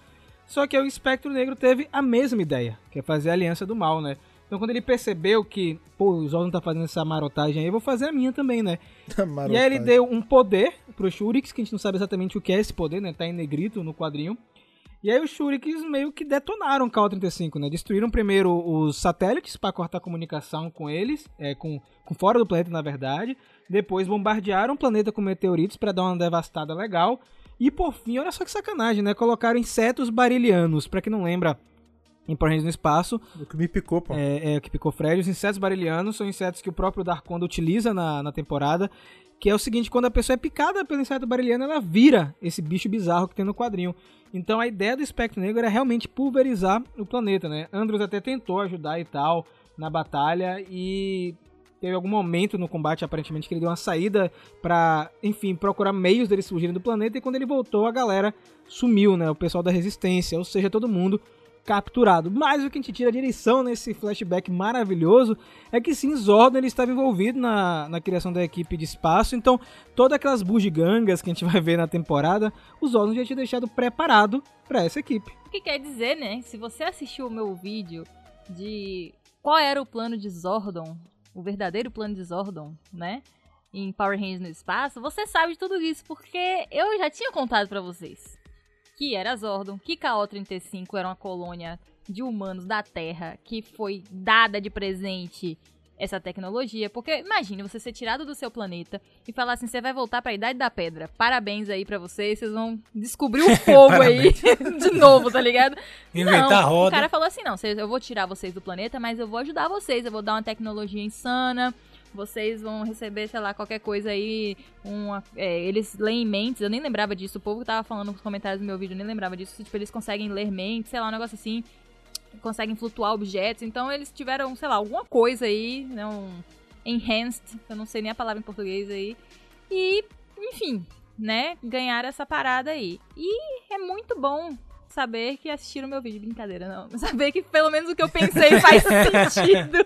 Só que o Espectro Negro teve a mesma ideia, que é fazer a aliança do mal, né? Então quando ele percebeu que, pô, o Zordon tá fazendo essa marotagem aí, eu vou fazer a minha também, né? E aí ele deu um poder pro Shurix, que a gente não sabe exatamente o que é esse poder, né? Tá em negrito no quadrinho. E aí os Shurikens meio que detonaram o KO-35, né? Destruíram primeiro os satélites para cortar a comunicação com eles, é, com, com fora do planeta, na verdade. Depois bombardearam o planeta com meteoritos para dar uma devastada legal. E por fim, olha só que sacanagem, né? Colocaram insetos barilianos, para quem não lembra, em Power Rangers no espaço, O que me picou, pô. é, é o que picou Fred. Os insetos barilianos são insetos que o próprio Darkonda utiliza na, na temporada. Que é o seguinte, quando a pessoa é picada pelo inseto bariliano, ela vira esse bicho bizarro que tem no quadrinho. Então a ideia do Espectro Negro era realmente pulverizar o planeta, né? Andros até tentou ajudar e tal na batalha e teve algum momento no combate aparentemente que ele deu uma saída pra, enfim, procurar meios deles fugirem do planeta e quando ele voltou a galera sumiu, né? O pessoal da resistência, ou seja, todo mundo capturado. Mas o que a gente tira de lição nesse flashback maravilhoso é que sim, Zordon ele estava envolvido na, na criação da equipe de espaço, então todas aquelas bugigangas que a gente vai ver na temporada, o Zordon já tinha deixado preparado para essa equipe. O que quer dizer, né? Se você assistiu o meu vídeo de qual era o plano de Zordon, o verdadeiro plano de Zordon, né? Em Power Rangers no espaço, você sabe de tudo isso, porque eu já tinha contado pra vocês. Que era Zordon, que KO-35 era uma colônia de humanos da Terra que foi dada de presente essa tecnologia. Porque imagine você ser tirado do seu planeta e falar assim: você vai voltar pra Idade da Pedra. Parabéns aí pra vocês, vocês vão descobrir o fogo aí de novo, tá ligado? Inventar não, a roda. O cara falou assim: não, eu vou tirar vocês do planeta, mas eu vou ajudar vocês. Eu vou dar uma tecnologia insana. Vocês vão receber, sei lá, qualquer coisa aí. Uma, é, eles leem mentes. Eu nem lembrava disso. O povo que tava falando nos comentários do meu vídeo, eu nem lembrava disso. Tipo, eles conseguem ler mentes, sei lá, um negócio assim. Conseguem flutuar objetos. Então eles tiveram, sei lá, alguma coisa aí. Né, um enhanced. Eu não sei nem a palavra em português aí. E, enfim, né? Ganharam essa parada aí. E é muito bom saber que assistiram meu vídeo. Brincadeira, não. Saber que pelo menos o que eu pensei faz sentido.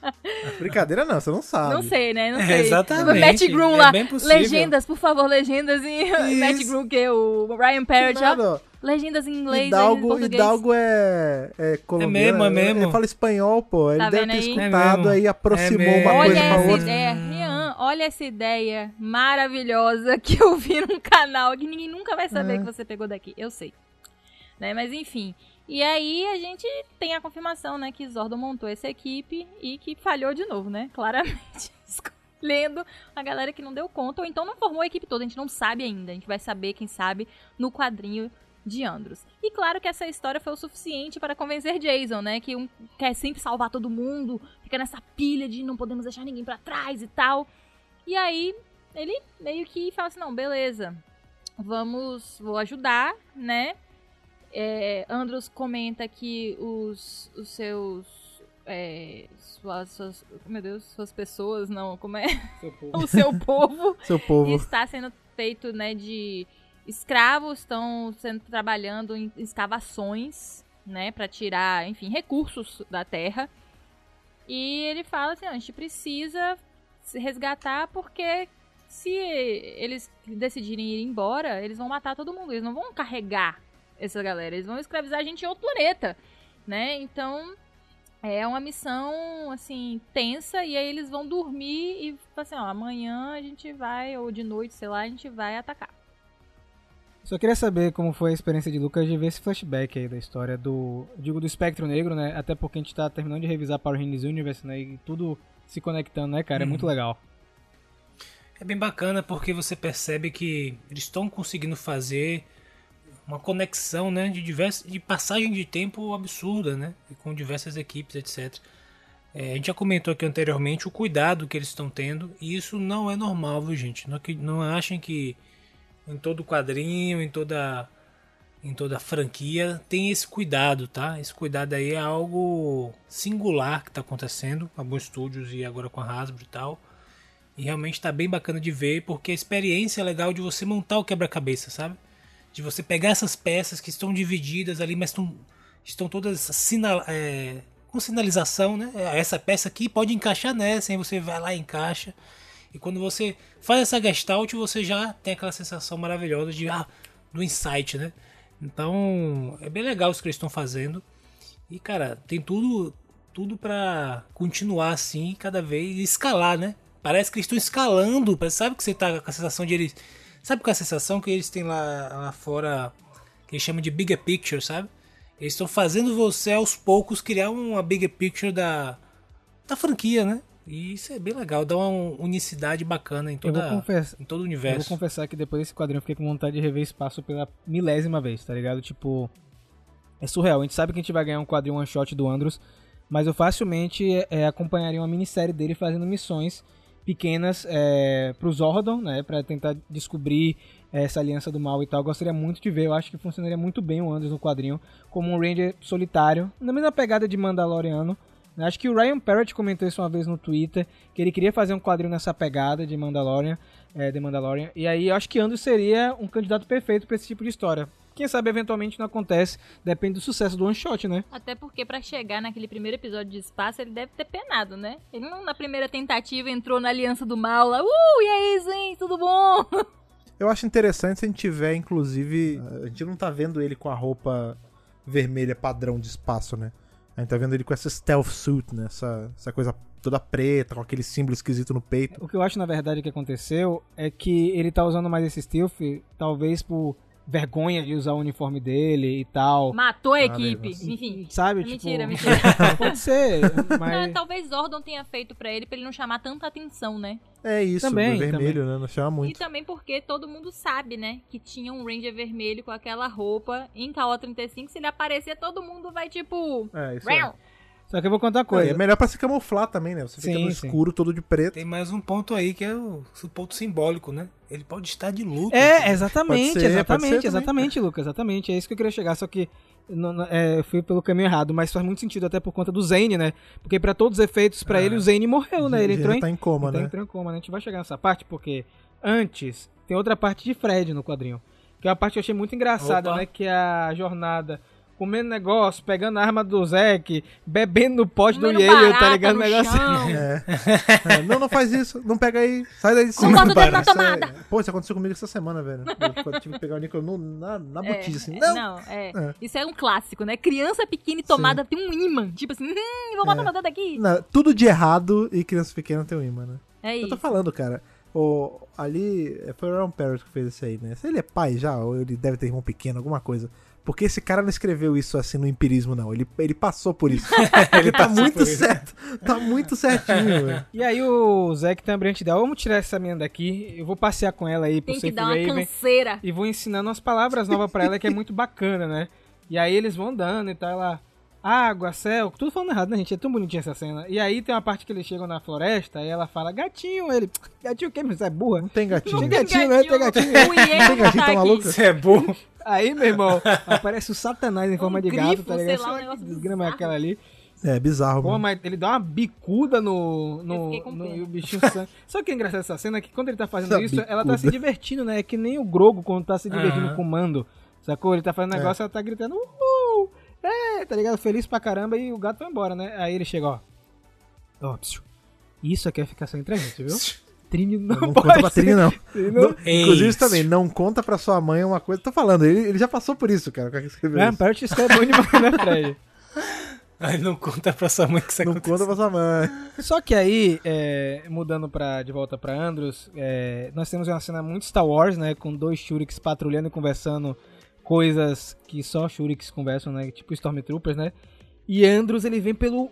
Brincadeira não, você não sabe. Não sei, né? Não É, sei. exatamente. Matt Groom É lá. bem possível. legendas, por favor, legendas em. Matt. Groom, que é o Ryan Parrott. Legendas em inglês, legendas em Hidalgo, português. Hidalgo é, é colombiano. mesmo, é mesmo. Ele fala espanhol, pô. Ele Tá deve ter aí? escutado É aí, aproximou É uma. Olha coisa com a essa outra. ideia, Rian, olha essa ideia maravilhosa que eu vi num canal que ninguém nunca vai saber É. que você pegou daqui. Eu sei. Né? Mas enfim. E aí a gente tem a confirmação, né, que Zordon montou essa equipe e que falhou de novo, né? Claramente. lendo a galera que não deu conta, ou então não formou a equipe toda, a gente não sabe ainda. A gente vai saber, quem sabe, no quadrinho de Andros. E claro que essa história foi o suficiente para convencer Jason, né? Que um quer sempre salvar todo mundo, fica nessa pilha de não podemos deixar ninguém pra trás e tal. E aí ele meio que fala assim: não, beleza, vamos, vou ajudar, né? É, Andros comenta que os, os seus. É, suas, suas- Meu Deus, suas pessoas, não, como é? o seu povo Seu povo. está sendo feito, né, de escravos, estão sendo trabalhando em escavações, né, para tirar, enfim, recursos da terra. E ele fala assim, "Não, a gente precisa se resgatar porque se eles decidirem ir embora, eles vão matar todo mundo, eles não vão carregar essa galera, eles vão escravizar a gente em outro planeta, né? Então, é uma missão, assim, tensa, e aí eles vão dormir e assim, ó, amanhã a gente vai, ou de noite, sei lá, a gente vai atacar. Só queria saber como foi a experiência de Lucas de ver esse flashback aí da história do. Digo, do espectro negro, né? Até porque a gente tá terminando de revisar Power Rangers Universe, né? E tudo se conectando, né, cara? É muito legal. É bem bacana porque você percebe que eles estão conseguindo fazer uma conexão, né, de divers, de passagem de tempo absurda, né, com diversas equipes, etc. É, a gente já comentou aqui anteriormente o cuidado que eles estão tendo e isso não é normal, viu, gente? Não, que- não achem que em todo quadrinho, em toda em toda franquia tem esse cuidado, tá? Esse cuidado aí é algo singular que está acontecendo com alguns estúdios e agora com a Hasbro e tal. E realmente tá bem bacana de ver, porque a experiência é legal de você montar o quebra-cabeça, sabe? De você pegar essas peças que estão divididas ali, mas estão, estão todas sinal, é, com sinalização, né? É, Essa peça aqui pode encaixar nessa, aí você vai lá e encaixa. E quando você faz essa gestalt, você já tem aquela sensação maravilhosa de ah, do insight, né? Então, é bem legal isso que eles estão fazendo. E cara, tem tudo tudo para continuar assim, cada vez escalar, né? Parece que eles estão escalando, sabe que você tá com a sensação de eles, sabe com a sensação que eles têm lá, lá fora que eles chamam de bigger picture, sabe? Eles estão fazendo você aos poucos criar uma bigger picture da da franquia, né? E isso é bem legal, dá uma unicidade bacana em toda em todo o eu vou universo. confessar que depois desse quadrinho eu fiquei com vontade de rever Espaço pela milésima vez, tá ligado? Tipo. É surreal. A gente sabe que a gente vai ganhar um quadrinho one shot do Andros, mas eu facilmente é, acompanharia uma minissérie dele fazendo missões pequenas é, pro Zordon, né? Pra tentar descobrir essa aliança do mal e tal. Eu gostaria muito de ver. Eu acho que funcionaria muito bem o Andros no quadrinho como um Ranger solitário, na mesma pegada de Mandaloriano. né? Acho que o Ryan Parrott comentou isso uma vez no Twitter, que ele queria fazer um quadrinho nessa pegada de Mandalorian, é, de Mandalorian. E aí eu acho que Andros seria um candidato perfeito pra esse tipo de história. Quem sabe eventualmente não acontece, depende do sucesso do one shot, né? Até porque pra chegar naquele primeiro episódio de espaço, ele deve ter penado, né? Ele não, na primeira tentativa, entrou na Aliança do Mal lá. Uh, e aí, gente, tudo bom? Eu acho interessante se a gente tiver, inclusive. A gente não tá vendo ele com a roupa vermelha padrão de espaço, né? A gente tá vendo ele com essa stealth suit, né? Essa, essa coisa toda preta, com aquele símbolo esquisito no peito. O que eu acho, na verdade, que aconteceu é que ele tá usando mais esse stealth, talvez por vergonha de usar o uniforme dele e tal. Matou a Ah, equipe. negócio. Enfim. Sabe? Mentira, tipo... mentira. Pode ser, mas... Não, talvez Zordon tenha feito pra ele, pra ele não chamar tanta atenção, né? É isso, Também, vermelho, né? Não chama E muito. também porque todo mundo sabe, né? Que tinha um Ranger vermelho com aquela roupa em KO 35. Se ele aparecer, todo mundo vai tipo. É, isso. "Rau". Só que eu vou contar uma É, coisa. é melhor pra se camuflar também, né? Você fica Sim, no sim. escuro, todo de preto. Tem mais um ponto aí que é o, o ponto simbólico, né? Ele pode estar de luto. É, exatamente, ser, exatamente, também. exatamente, Lucas, exatamente. É isso que eu queria chegar, só que não- não- é, eu fui pelo caminho errado, mas faz muito sentido até por conta do Zane, né? Porque pra todos os efeitos, pra Ah. ele, o Zane morreu, né? Ele Já entrou em, tá em coma, então né? entrou em coma, né? A gente vai chegar nessa parte, porque antes tem outra parte de Fred no quadrinho. Que é uma parte que eu achei muito engraçada, Opa. né? Que é a jornada comendo negócio, pegando a arma do Zeke, bebendo no pote do Comendo Yale, tá ligado? Negócio. chão. É. É, Não, não faz isso. Não pega aí. Sai daí de cima. Não bota na Isso é- tomada. Pô, isso aconteceu comigo essa semana, velho. Eu tive que pegar o Nicolas no- na, na É, botija, assim. é, Não! não, é. É. Isso é um clássico, né? Criança pequena e tomada tem um imã. Tipo assim, hum, vou botar É. meu dedo aqui. Não, tudo de errado e criança pequena tem um imã, né? É Eu tô isso. falando, cara. O, ali, é, foi o Aaron Parrott que fez isso aí, né? Se ele é pai já, ou ele deve ter irmão pequeno, alguma coisa. Porque esse cara não escreveu isso assim no empirismo, não. Ele, ele passou por isso. ele tá muito por isso. certo. Tá muito certinho, velho. E aí o Zack tem a brilhante ideia, vamos tirar essa menina daqui, eu vou passear com ela aí pro Tem que dar uma Raven canseira. e vou ensinando umas palavras novas pra ela que é muito bacana, né? E aí eles vão andando e tal, ela... Água, céu, tudo falando errado, né, gente? É tão bonitinha essa cena. E aí tem uma parte que eles chegam na floresta e ela fala, gatinho, ele... Gatinho o quê, meu? Você é burra? Não tem gatinho. Tem gatinho, né? Tem gatinho. O Ian Tem gatinho, tá maluco? Você é burro. Aí, meu irmão, aparece o satanás em forma de grifo, gato, tá ligado? sei lá, um negócio desgrama é aquela ali. É, bizarro, Pô, mano. mas ele dá uma bicuda no. No, no e o bichinho sangue. Só que é engraçado essa cena é que quando ele tá fazendo Essa isso, ela tá se bicuda. divertindo, né? É que nem o Grogo quando tá se divertindo Aham. com o mando. Sacou? Ele tá fazendo negócio, ela tá gritando, uhul! É, tá ligado? Feliz pra caramba e o gato vai embora, né? Aí ele chega, ó. Ó, psiu. Isso aqui é ficar só entre a gente, viu? Trine não, Não pode conta pra. Trini, não. Trine não- Não, Inclusive Isso. também, não conta pra sua mãe uma coisa. Tô falando, ele, ele já passou por isso, cara. O cara que escreveu É, isso. parte isso é bom demais, né, Fred? Aí não conta pra sua mãe que você Não conta pra sua mãe. Só que aí, é, mudando pra, de volta pra Andros, é, nós temos uma cena muito Star Wars, né? Com dois Shuriks patrulhando e conversando coisas que só Shuriks conversam, né? Tipo Stormtroopers, né? E Andros, ele vem pelo...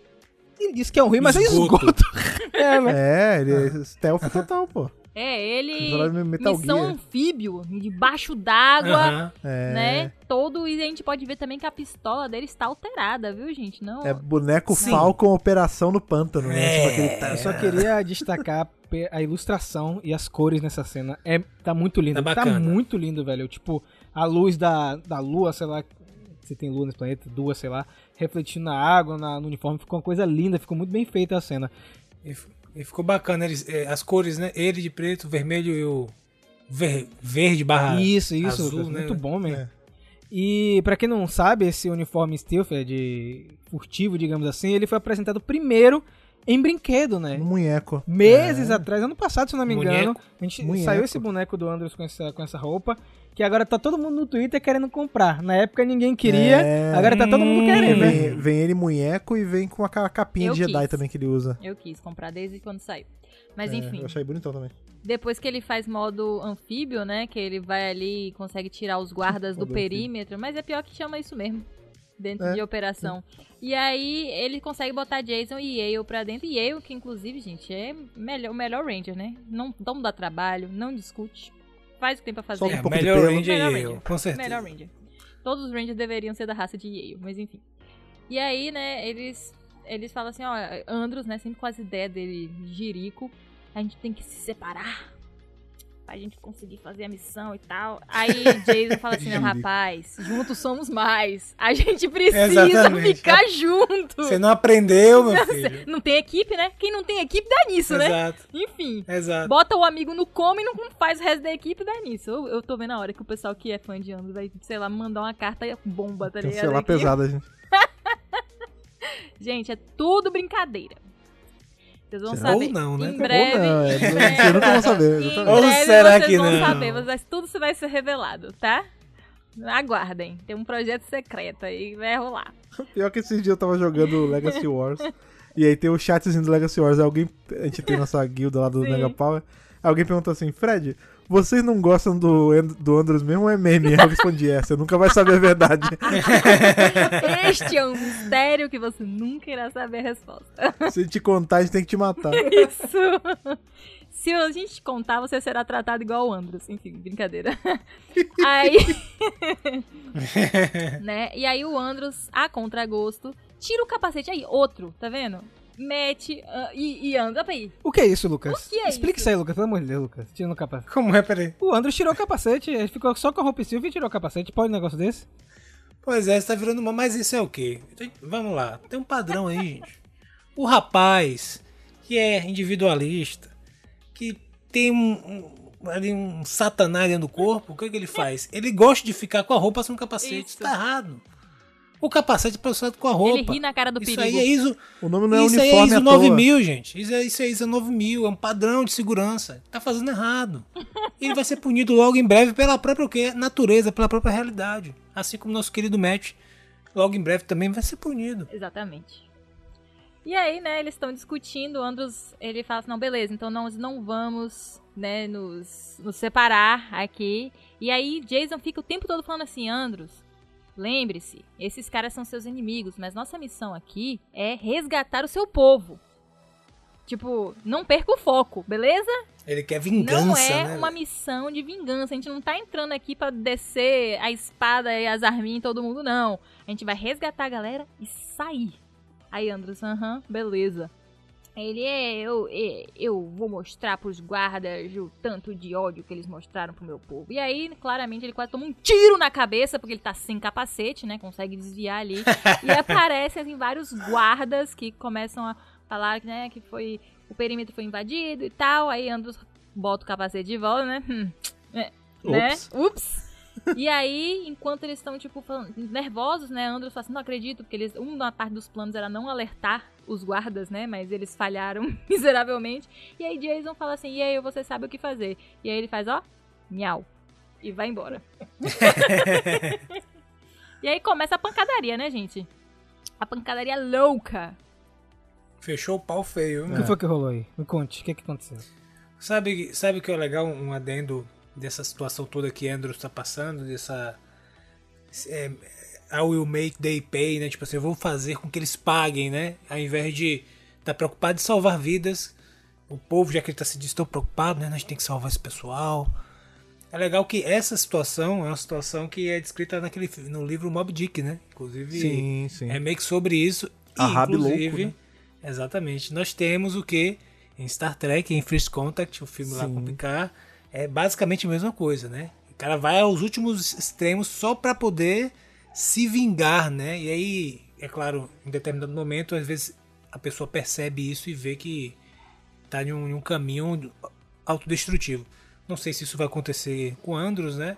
Ele diz que é um rio, mas é Esgoto. esgoto. é, né? É, ele é stealth total, pô. É, ele. Metal Missão Gear. anfíbio, debaixo d'água, Aham. É. né? Todo. E a gente pode ver também que a pistola dele está alterada, viu, gente? Não. É boneco Sim. Falcon Operação no Pântano, né? É. Tipo aquele- Eu só queria destacar a ilustração e as cores nessa cena. É, tá muito lindo. Tá Tá, muito lindo, velho. Tipo, a luz da, da lua, sei lá. Se tem lua nesse planeta, duas, sei lá. Refletindo na água, na- no uniforme. Ficou uma coisa linda. Ficou muito bem feita a cena. E, e ficou bacana eles, eh, as cores, né? Ele de preto, vermelho e o ver- verde barra isso, isso, azul, né? Muito bom, man. É. E pra quem não sabe, esse uniforme stealth é de furtivo, digamos assim, ele foi apresentado primeiro em brinquedo, né? Um munheco. meses É. atrás, ano passado, se eu não me engano, Boneco. a gente Munheco. saiu esse boneco do Andros com essa, com essa roupa, que agora tá todo mundo no Twitter querendo comprar. Na época ninguém queria, É. agora tá todo mundo querendo, né? Vem, vem ele munheco e vem com aquela capinha Eu de Jedi quis. também que ele usa. Eu quis comprar desde quando saiu. Mas É, enfim, Eu achei bonitão também. depois que ele faz modo anfíbio, né? Que ele vai ali e consegue tirar os guardas do perímetro. Mas é pior que chama isso mesmo. Dentro É. de operação. E aí ele consegue botar Jason e Yale pra dentro. E Yale, que inclusive, gente, é melhor, o melhor Ranger, né? Não, não dá trabalho, não discute. Faz o que tem pra fazer. É, um pouco de melhor pelo. Ranger Melhor e eu, Ranger. com certeza. Melhor Ranger. Todos os Rangers deveriam ser da raça de Yale, mas enfim. E aí, né, eles eles falam assim, ó, Andros, né, sempre com as ideias dele, Jerico, a gente tem que se separar pra gente conseguir fazer a missão e tal. Aí Jason fala assim, não, Jerico. rapaz, juntos somos mais. A gente precisa Exatamente. ficar junto. Você não aprendeu, meu filho. Não tem equipe, né? Quem não tem equipe dá nisso, né? Exato, Enfim. exato. Bota o amigo no come e não faz o resto da equipe dá nisso. Eu, eu tô vendo a hora que o pessoal que é fã de Andros vai, sei lá, mandar uma carta bomba, tá ligado? Cancelar Aqui. pesada, gente. Gente, é tudo brincadeira. Vocês vão Será? saber. Ou não, né? Em breve. Ou não, é, em vocês nunca vão saber, Em. Ou breve será vocês que vão não? saber, mas tudo isso vai ser revelado, tá? Aguardem. Tem um projeto secreto aí, vai rolar. Pior que esses dias eu tava jogando Legacy Wars. e aí tem o chatzinho do Legacy Wars. Alguém. A gente tem nossa guilda lá do Sim. Mega Power. Alguém perguntou assim, Fred, vocês não gostam do, do Andros mesmo ou é meme? Eu respondi, é, você nunca vai saber a verdade. Este é um mistério que você nunca irá saber a resposta. Se te contar, a gente tem que te matar. Isso. Se a gente contar, você será tratado igual o Andros. Enfim, brincadeira. Aí. né? E aí o Andros, a contragosto, tira o capacete. Aí, outro, tá vendo? Mete ah, e, e anda pra aí. O que é isso, Lucas? O que é Explica isso? isso aí, Lucas, pelo amor de Deus, Lucas. Tirando o capacete. Como é, peraí? O Andros tirou o capacete, ele ficou só com a roupa e e tirou o capacete. Pode um negócio desse? Pois é, você tá virando uma. Mas isso é o quê? Vamos lá, tem um padrão aí, gente. O rapaz que é individualista, que tem um, um, ali um satanás dentro do corpo, o que, que ele faz? Ele gosta de ficar com a roupa sem um capacete. Isso. tá errado. O capacete é usar com a roupa. Ele ri na cara do Isso perigo. aí é ISO, O nome não é isso aí é uniforme ISO à toa. 9000, gente. Isso é, isso é ISO 9000, é um padrão de segurança. Tá fazendo errado. Ele vai ser punido logo em breve pela própria o quê? natureza, pela própria realidade. Assim como nosso querido Matt, logo em breve também vai ser punido. Exatamente. E aí, né, eles estão discutindo, o Andros, ele fala assim, não, beleza, então nós não vamos, né, nos, nos separar aqui. E aí, Jason fica o tempo todo falando assim, Andros, lembre-se, esses caras são seus inimigos, mas nossa missão aqui é resgatar o seu povo. Tipo, não perca o foco, beleza? Ele quer vingança, não é né? uma missão de vingança. A gente não tá entrando aqui pra descer a espada e as arminhas em todo mundo, não. A gente vai resgatar a galera e sair. Aí, Andros, aham, beleza. Ele é. Eu, é, eu vou mostrar pros guardas o tanto de ódio que eles mostraram pro meu povo. E aí, claramente, ele quase toma um tiro na cabeça, porque ele tá sem capacete, né? Consegue desviar ali. e aparecem, assim, vários guardas que começam a falar né, que foi. O perímetro foi invadido e tal. Aí Andros bota o capacete de volta, né? Hum, é, né? Ups. Ups. E aí, enquanto eles estão, tipo, falando- nervosos, né? Andros fala assim, não acredito, porque eles. Uma parte dos planos era não alertar os guardas, né? Mas eles falharam miseravelmente. E aí Jason fala assim, e aí, você sabe o que fazer. E aí ele faz, ó, miau. E vai embora. e aí começa a pancadaria, né, gente? A pancadaria louca. Fechou o pau feio. O né? que foi que rolou aí? Me conte, o que, que aconteceu? Sabe, sabe o que é legal? Um adendo dessa situação toda que Andrew está passando, dessa. É, I will make they pay, né? Tipo assim, eu vou fazer com que eles paguem, né? Ao invés de estar preocupado em salvar vidas. O povo, já que ele está se diz tão preocupado, né? A gente tem que salvar esse pessoal. É legal que essa situação é uma situação que é descrita naquele, no livro Mob Dick, né? Inclusive, Sim, sim. é meio que sobre isso. A E, Rabi louco, inclusive, né? exatamente, nós temos o que em Star Trek, em First Contact, o filme lá Sim. com o Picard, é basicamente a mesma coisa, né? O cara vai aos últimos extremos só pra poder se vingar, né? E aí, é claro, em determinado momento, às vezes a pessoa percebe isso e vê que tá em um, em um caminho autodestrutivo. Não sei se isso vai acontecer com Andros, né?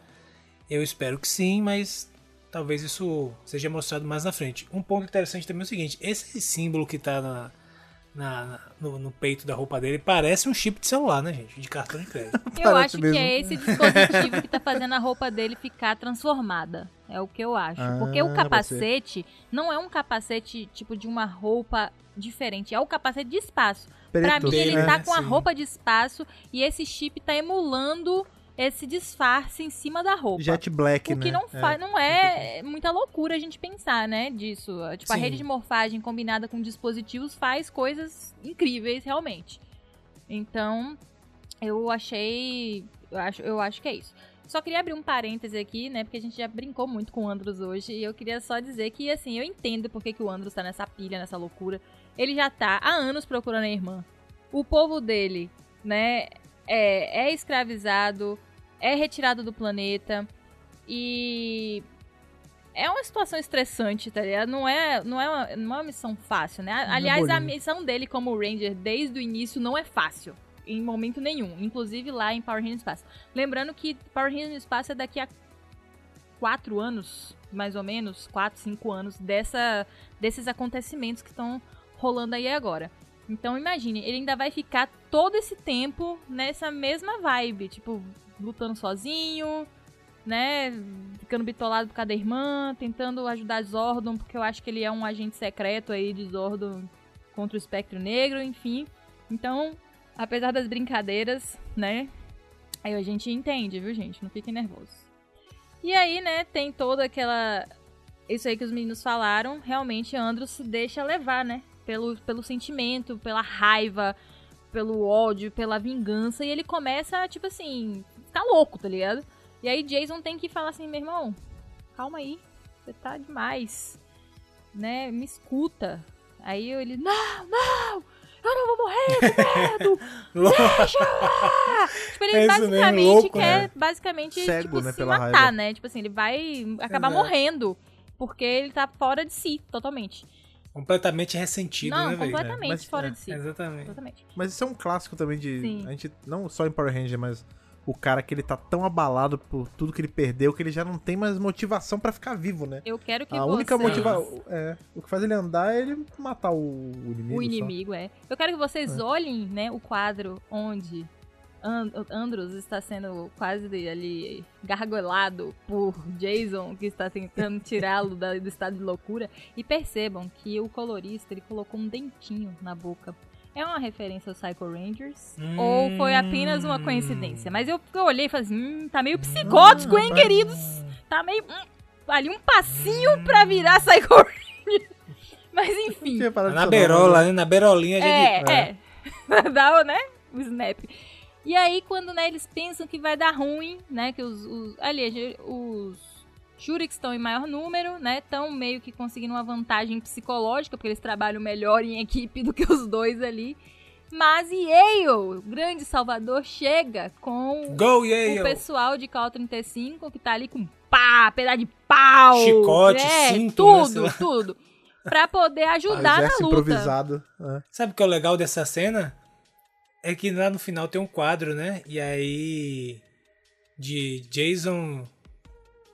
Eu espero que sim, mas talvez isso seja mostrado mais na frente. Um ponto interessante também é o seguinte: esse símbolo que tá na, na- na- no, no peito da roupa dele parece um chip de celular, né, gente? De cartão de crédito. Eu acho mesmo. que é esse dispositivo que tá fazendo a roupa dele ficar transformada. É o que eu acho. Ah, Porque o pode capacete não é um capacete tipo de uma roupa diferente, é o capacete de espaço. pra Preto, mim, ele né? tá com a roupa de espaço e esse chip tá emulando esse disfarce em cima da roupa. Jet Black, O né? que não, fa não é muita loucura a gente pensar, né, disso. Tipo, a Sim. rede de morfagem combinada com dispositivos faz coisas incríveis, realmente. Então, eu achei... Eu acho, eu acho que é isso. Só queria abrir um parêntese aqui, né, porque a gente já brincou muito com o Andros hoje, e eu queria só dizer que, assim, eu entendo porque que o Andros tá nessa pilha, nessa loucura. Ele já tá há anos procurando a irmã. O povo dele, né, é, é escravizado, é retirado do planeta e é uma situação estressante, tá ligado? Não é, não é, uma, não é uma missão fácil, né? Aliás, a missão dele como Ranger desde o início não é fácil. Em momento nenhum. Inclusive lá em Power Rangers Espaço. Lembrando que Power Rangers no Espaço é daqui a quatro anos, mais ou menos, quatro, cinco anos, dessa, desses acontecimentos que estão rolando aí agora. Então imagine, ele ainda vai ficar todo esse tempo nessa mesma vibe, tipo, lutando sozinho, né? Ficando bitolado por causa da irmã, tentando ajudar Zordon, porque eu acho que ele é um agente secreto aí de Zordon contra o espectro negro, enfim. Então, apesar das brincadeiras, né? Aí a gente entende, viu, gente? Não fiquem nervosos. E aí, né, tem toda aquela. Isso aí que os meninos falaram. Realmente, Andros se deixa levar, né? Pelo, pelo sentimento, pela raiva, pelo ódio, pela vingança. E ele começa, tipo assim, ficar louco, tá ligado? E aí, Jason tem que falar assim: meu irmão, calma aí, você tá demais, né? Me escuta. Aí ele: não, não, eu não vou morrer com medo. Deixa! Tipo, ele É isso mesmo, basicamente louco, quer, né? basicamente, Cego, tipo, né, se pela matar, raiva. né? Tipo assim, ele vai acabar Exato. morrendo. Porque ele tá fora de si, totalmente. Completamente ressentido, não, né, velho? completamente Mas, fora é, de si. Exatamente. Exatamente. Mas isso é um clássico também de. Sim. A gente, não só em Power Ranger, mas o cara que ele tá tão abalado por tudo que ele perdeu que ele já não tem mais motivação pra ficar vivo, né? Eu quero que A vocês... única motivação. É, o que faz ele andar é ele matar o, o inimigo. O só. inimigo, é. Eu quero que vocês É. olhem, né, o quadro onde And Andros está sendo quase ali gargolado por Jason, que está tentando tirá-lo da- do estado de loucura, e percebam que o colorista ele colocou um dentinho na boca. É uma referência aos Psycho Rangers? Ou foi apenas uma coincidência? Mas eu, eu olhei e falei assim, hum, tá meio psicótico, hein, queridos? Tá meio... hum, ali um passinho pra virar Psycho Ranger. Mas enfim. Na berola, mas- né? Na berolinha a gente. É, é. Dar o, né, o snap. E aí, quando né, eles pensam que vai dar ruim, né? Que os. os aliás, os Shuriks estão em maior número, né? Estão meio que conseguindo uma vantagem psicológica, porque eles trabalham melhor em equipe do que os dois ali. Mas Yale, o grande salvador, chega com Go, o pessoal de Cal 35 que tá ali com pá, pedaço de pau, Chicote, é, cinto, né, tudo, tudo. Pra poder Ah, ajudar na exército luta. improvisado. né? Sabe o que é o legal dessa cena? É que lá no final tem um quadro, né? E aí. De Jason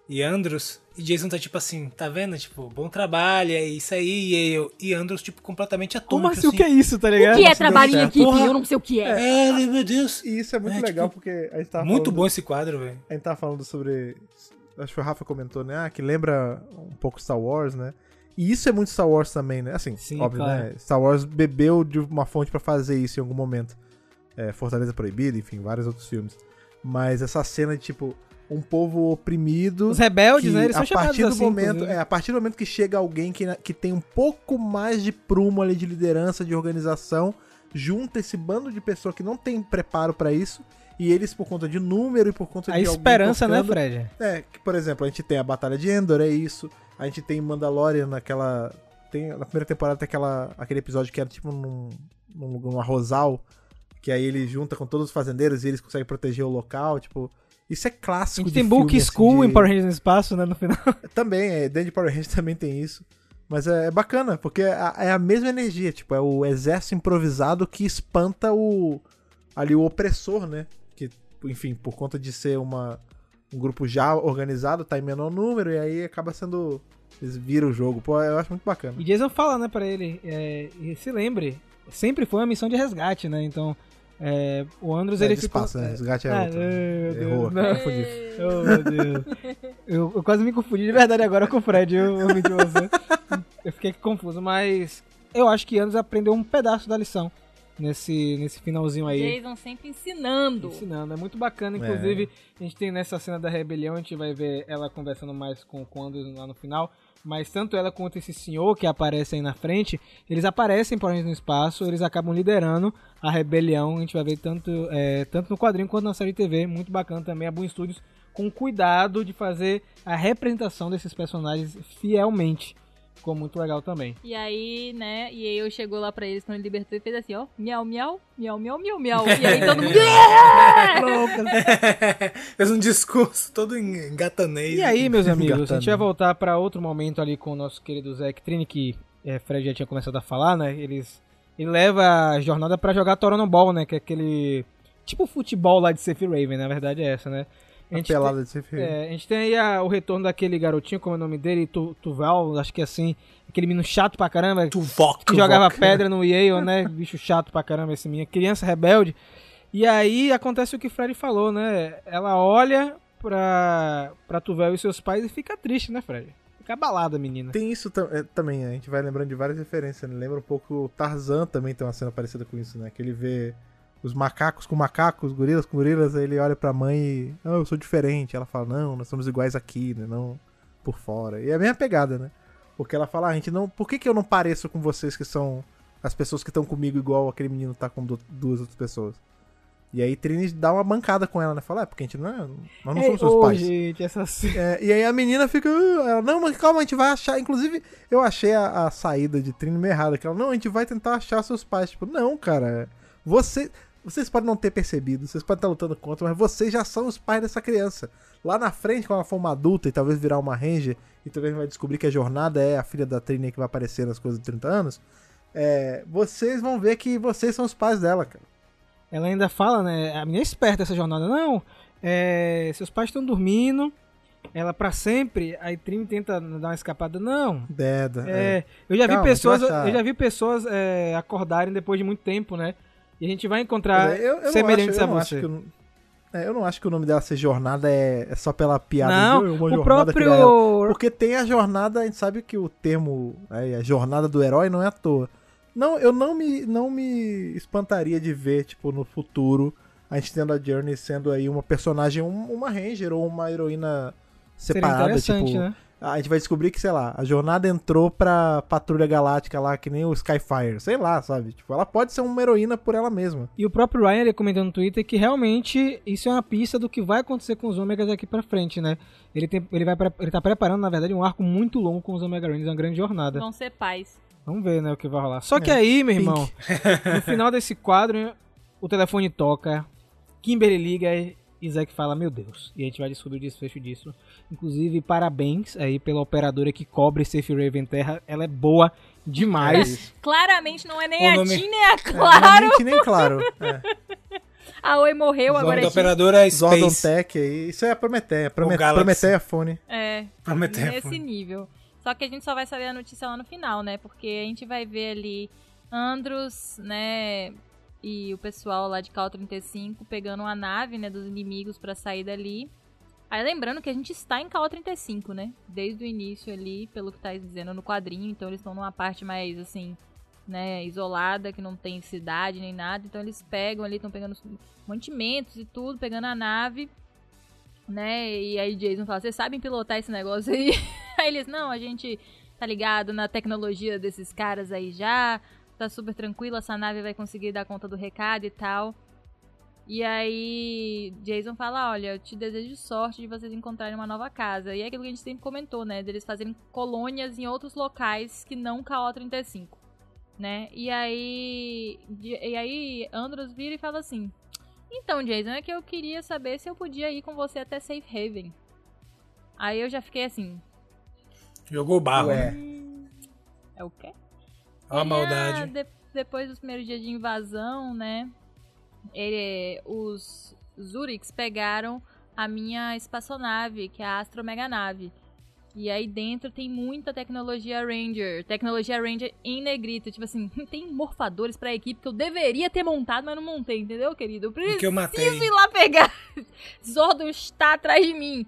e Andros. E Jason tá tipo assim, tá vendo? Tipo, bom trabalho, é isso aí. E, eu, e Andros, tipo, completamente atônito. Como assim? O que é isso, tá ligado? O que é trabalho em certo. equipe? Porra. Eu não sei o que é. É, meu Deus. E isso é muito É, legal tipo, porque a gente tava Muito falando- bom esse quadro, velho. A gente tava falando sobre. Acho que o Rafa comentou, né? Ah, que lembra um pouco Star Wars, né? E isso é muito Star Wars também, né? Assim, Sim, óbvio, claro. né? Star Wars bebeu de uma fonte pra fazer isso em algum momento. É, Fortaleza Proibida, enfim, vários outros filmes. Mas essa cena de, tipo, um povo oprimido. Os rebeldes, que né? Eles são a partir do assim, momento, é, a partir do momento que chega alguém que, que tem um pouco mais de prumo ali de liderança, de organização, junta esse bando de pessoas que não tem preparo pra isso, e eles por conta de número e por conta A de esperança, né, tocando- Fred? é, que, por exemplo, a gente tem a Batalha de Endor, é isso. A gente tem Mandalorian naquela. Tem, na primeira temporada tem aquela, aquele episódio que era tipo num, num, num arrozal. Que aí ele junta com todos os fazendeiros e eles conseguem proteger o local. Tipo, isso é clássico gente de tem Book filme, assim, School de- em Power Rangers no espaço, né, no final. Também, é, dentro de Power Rangers também tem isso. Mas é, é bacana, porque é a, é a mesma energia. Tipo, é o exército improvisado que espanta o. Ali o opressor, né? Que, enfim, por conta de ser uma, um grupo já organizado, tá em menor número, e aí acaba sendo. Eles viram o jogo. Pô, eu acho muito bacana. E Jason fala, né, pra ele, é, e se lembre, sempre foi uma missão de resgate, né? Então, é, o Andros, É, ele de ficou... espaço, né? Resgate é Ah, outro. meu Deus, Errou, não. confundi. Oh, meu Deus. Eu, eu quase me confundi de verdade agora com o Fred, eu, eu vi de você. Eu fiquei confuso, mas eu acho que Andros aprendeu um pedaço da lição nesse, nesse finalzinho aí. Jason sempre ensinando. Ensinando, é muito bacana. Inclusive, a gente tem nessa cena da rebelião, a gente vai ver ela conversando mais com o Andros lá no final. Mas tanto ela quanto esse senhor que aparece aí na frente, eles aparecem por no espaço, eles acabam liderando a rebelião. A gente vai ver tanto, é, tanto no quadrinho quanto na série TV. Muito bacana também. A Boom Studios com cuidado de fazer a representação desses personagens fielmente. Ficou muito legal também. E aí, né, e aí eu chegou lá pra eles quando ele libertou e fez assim, ó, miau, miau, miau, miau, miau, miau. E aí todo mundo, Fez um discurso todo em engatanês. E aí, meus amigos, a gente vai voltar pra outro momento ali com o nosso querido Zack Trini, que é, Fred já tinha começado a falar, né? Eles, ele leva a jornada pra jogar Toronto Ball, né? Que é aquele. Tipo futebol lá de Safe Raven, na verdade é essa, né? A pelada de ser tem, é, a gente tem aí a- o retorno daquele garotinho, como é o nome dele? Tu, Tuval, acho que é assim. Aquele menino chato pra caramba. Tuvok, que jogava pedra no Yale, né? Bicho chato pra caramba esse menino. Criança rebelde. E aí acontece o que o Fred falou, né? Ela olha pra, pra Tuvel e seus pais e fica triste, né, Fred? Fica abalada, a menina. Tem isso é, também, a gente vai lembrando de várias referências. Né? Lembra um pouco o Tarzan também tem uma cena parecida com isso, né? Que ele vê os macacos com macacos, gorilas com gorilas, aí ele olha pra mãe e. Não, eu sou diferente. Ela fala, não, nós somos iguais aqui, né? Não por fora. E é a mesma pegada, né? Porque ela fala, ah, a gente não. Por que, que eu não pareço com vocês que são as pessoas que estão comigo igual aquele menino tá com du- duas outras pessoas? E aí Trini dá uma bancada com ela, né? Fala, é, porque a gente não é. Nós não Ei, somos seus ô, pais. gente, essa. É, e aí a menina fica. "Ah", ela, não, mas calma, a gente vai achar. Inclusive, eu achei a, a saída de Trini meio errada. Que ela, não, a gente vai tentar achar seus pais. Tipo, não, cara. Você, vocês podem não ter percebido, vocês podem estar lutando contra, mas vocês já são os pais dessa criança. Lá na frente, quando ela for uma adulta e talvez virar uma Ranger, e talvez vai descobrir que a jornada é a filha da Trini que vai aparecer nas coisas de 30 anos. é, vocês vão ver que vocês são os pais dela, cara. Ela ainda fala, né? A menina é esperta essa jornada. Não, é, seus pais estão dormindo. Ela pra sempre. Aí Trini tenta dar uma escapada. Não. Deda. É, eu já Calma, vi pessoas, eu já vi pessoas é, acordarem depois de muito tempo, né? E a gente vai encontrar é, eu, eu não semelhantes acho, eu a você. que o- é, eu não acho que o nome dela ser jornada é, é só pela piada. Não, de, "Ah, uma o jornada criar ela". próprio Porque tem a jornada, a gente sabe que o termo, é, a jornada do herói não é à toa. Não, eu não me, não me espantaria de ver, tipo, no futuro, a gente tendo a Journey sendo aí uma personagem, um- uma Ranger ou uma heroína seria separada, interessante, tipo, né? A gente vai descobrir que, sei lá, a jornada entrou pra Patrulha Galáctica lá, que nem o Skyfire. Sei lá, sabe? Tipo, ela pode ser uma heroína por ela mesma. E o próprio Ryan ele comentou no Twitter que realmente isso é uma pista do que vai acontecer com os Ômegas daqui pra frente, né? Ele, tem, ele, vai, ele tá preparando, na verdade, um arco muito longo com os Omega Rangers, uma grande jornada. Vão ser pais. Vamos ver, né, o que vai rolar. Só que aí, meu irmão, no final desse quadro, o telefone toca, Kimberly liga e Zack fala, meu Deus. E a gente vai descobrir o desfecho disso. Inclusive, parabéns aí pela operadora que cobre Safe Raven Terra. Ela é boa demais. Claramente não é nem O a nome- Tim nem a É, Claro. realmente nem claro. É. A Oi morreu, agora da é operadora Zordon Space. Tech aí. Isso é a Prometeia. Promet Galaxy. Prometeia Fone. É, Prometeia, nesse foi. nível. Só que a gente só vai saber a notícia lá no final, né? Porque a gente vai ver ali Andros, né? E o pessoal lá de Cal 35 pegando uma nave, né? Dos inimigos pra sair dali. Aí lembrando que a gente está em Cal 35, né? Desde o início ali, pelo que tá dizendo no quadrinho. Então eles estão numa parte mais, assim, né? Isolada, que não tem cidade nem nada. Então eles pegam ali, estão pegando os mantimentos e tudo, pegando a nave né? E aí Jason fala, vocês sabem pilotar esse negócio aí? Aí eles, não, a gente tá ligado na tecnologia desses caras aí já, tá super tranquilo, essa nave vai conseguir dar conta do recado e tal. E aí Jason fala, olha, eu te desejo sorte de vocês encontrarem uma nova casa. E é aquilo que a gente sempre comentou, né? Deles fazerem colônias em outros locais que não KO-35, né? E aí, e aí Andros vira e fala assim, então, Jason, é que eu queria saber se eu podia ir com você até Safe Haven. Aí eu já fiquei assim, Jogou barro, Ué. né? é o quê? Olha a maldade. de- depois dos primeiros dias de invasão, né? Ele, os Zuriks pegaram a minha espaçonave, que é a Astro Mega Nave. E aí dentro tem muita tecnologia Ranger. Tecnologia Ranger em negrito. Tipo assim, tem morfadores pra equipe que eu deveria ter montado, mas não montei, entendeu, querido? Eu preciso que eu matei. ir lá pegar. Zordon está atrás de mim.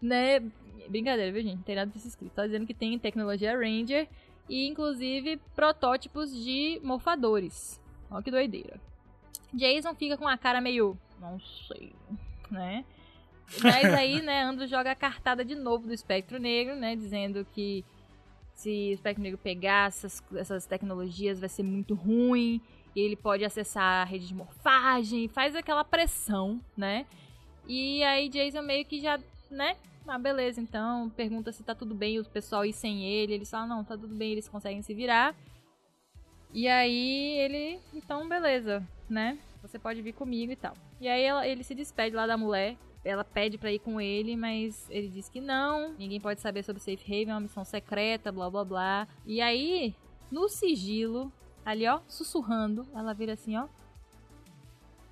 Né? Brincadeira, viu, gente? Não tem nada disso escrito. Tá dizendo que tem tecnologia Ranger e, inclusive, protótipos de morfadores. Olha que doideira. Jason fica com a cara meio. Não sei, né? Mas aí, né, Andro joga a cartada de novo do Espectro Negro, né? Dizendo que se o Espectro Negro pegar essas, essas tecnologias vai ser muito ruim. E ele pode acessar a rede de morfagem. Faz aquela pressão, né? E aí Jason meio que já, né? Ah, beleza, então. Pergunta se tá tudo bem o pessoal ir sem ele. Eles falam, não, tá tudo bem, eles conseguem se virar. E aí ele, então beleza, né? Você pode vir comigo e tal. E aí ela- ele se despede lá da mulher. Ela pede pra ir com ele, mas ele diz que não. Ninguém pode saber sobre Safe Haven, é uma missão secreta, blá blá blá. E aí, no sigilo, ali ó, sussurrando, ela vira assim ó.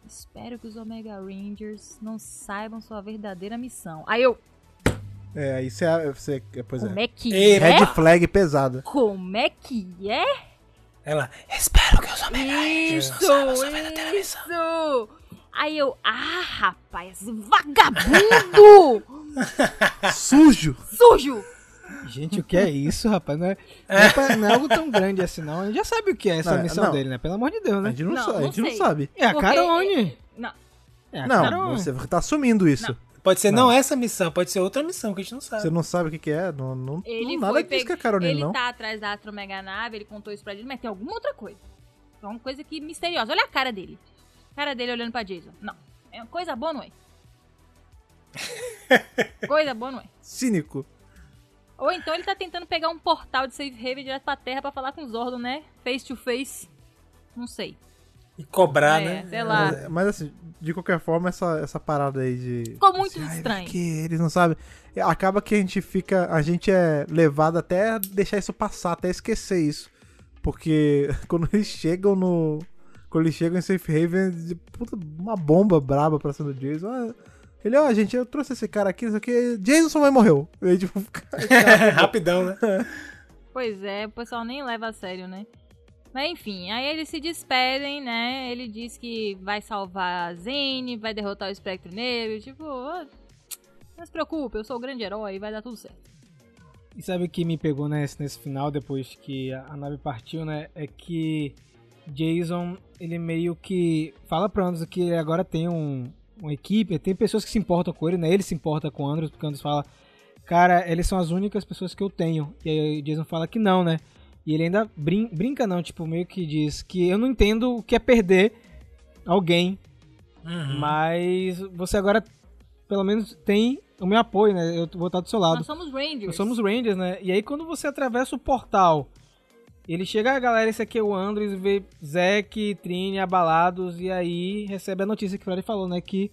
Espero que os Omega Rangers não saibam sua verdadeira missão. Aí eu, É, isso é. Você, pois como é. é que Ei, é? Red flag pesada. Como é que é? Ela, espero que os Isso, não saibam sua isso. Aí eu, ah, rapaz, vagabundo! Sujo! Sujo! Gente, o que é isso, rapaz? Não é, não é pra- não é algo tão grande assim, não. A gente já sabe o que é essa Não, missão não. dele, né? Pelo amor de Deus, A né? gente não, Não, sabe. A gente não sabe. É a Porque- Carone. Não, É a Não, Carone. você tá assumindo isso. Pode ser não. essa missão, pode ser outra missão que a gente não sabe. Você não sabe o que, que é. Não, não, ele não nada pe- que é Caroline, Ele não. tá atrás da Astro Mega Nave, ele contou isso pra gente, mas tem alguma outra coisa. É uma coisa que misteriosa. Olha a cara dele. A cara dele olhando pra Jason. Não. É uma coisa boa, não é? coisa boa, não é? Cínico. Ou então ele tá tentando pegar um portal de Safe Haven direto pra Terra pra falar com os Zordon, né? Face to face. Não sei. E cobrar, é, né? sei lá. Mas, mas, assim, de qualquer forma, essa, essa parada aí de. Ficou muito Ai, estranho. Que eles não sabem. É, Acaba que a gente fica. A gente é levado até a deixar isso passar, até esquecer isso. Porque quando eles chegam no. Quando eles chegam em Safe Haven, de- puta, uma bomba braba pra cima do Jason. Ah, Ele, ó, gente, eu trouxe esse cara aqui, isso aqui. Jason só vai morreu. Ele, tipo, Rapidão, né? Pois é, o pessoal nem leva a sério, né? Mas enfim, aí eles se despedem, né? Ele diz que vai salvar a Zane, vai derrotar o Espectro Negro. Tipo, "Ah, não se preocupe, eu sou o grande herói, vai dar tudo certo. E sabe o que me pegou nesse, nesse final, depois que a, nave partiu, né? É que Jason, ele meio que fala pra Andros que ele agora tem um, uma equipe, tem pessoas que se importam com ele, né? Ele se importa com Andros, porque Andros fala cara, eles são as únicas pessoas que eu tenho. E aí Jason fala que não, né? E ele ainda brin brinca, não, tipo, meio que diz que eu não entendo o que é perder alguém, Uhum. mas você agora, pelo menos, tem o meu apoio, né? Eu vou estar do seu lado. Nós somos Rangers. Nós somos Rangers, né? E aí quando você atravessa o portal, ele chega a galera, esse aqui é o Andres, vê Zack, Trini abalados, e aí recebe a notícia que o Fred falou, né? Que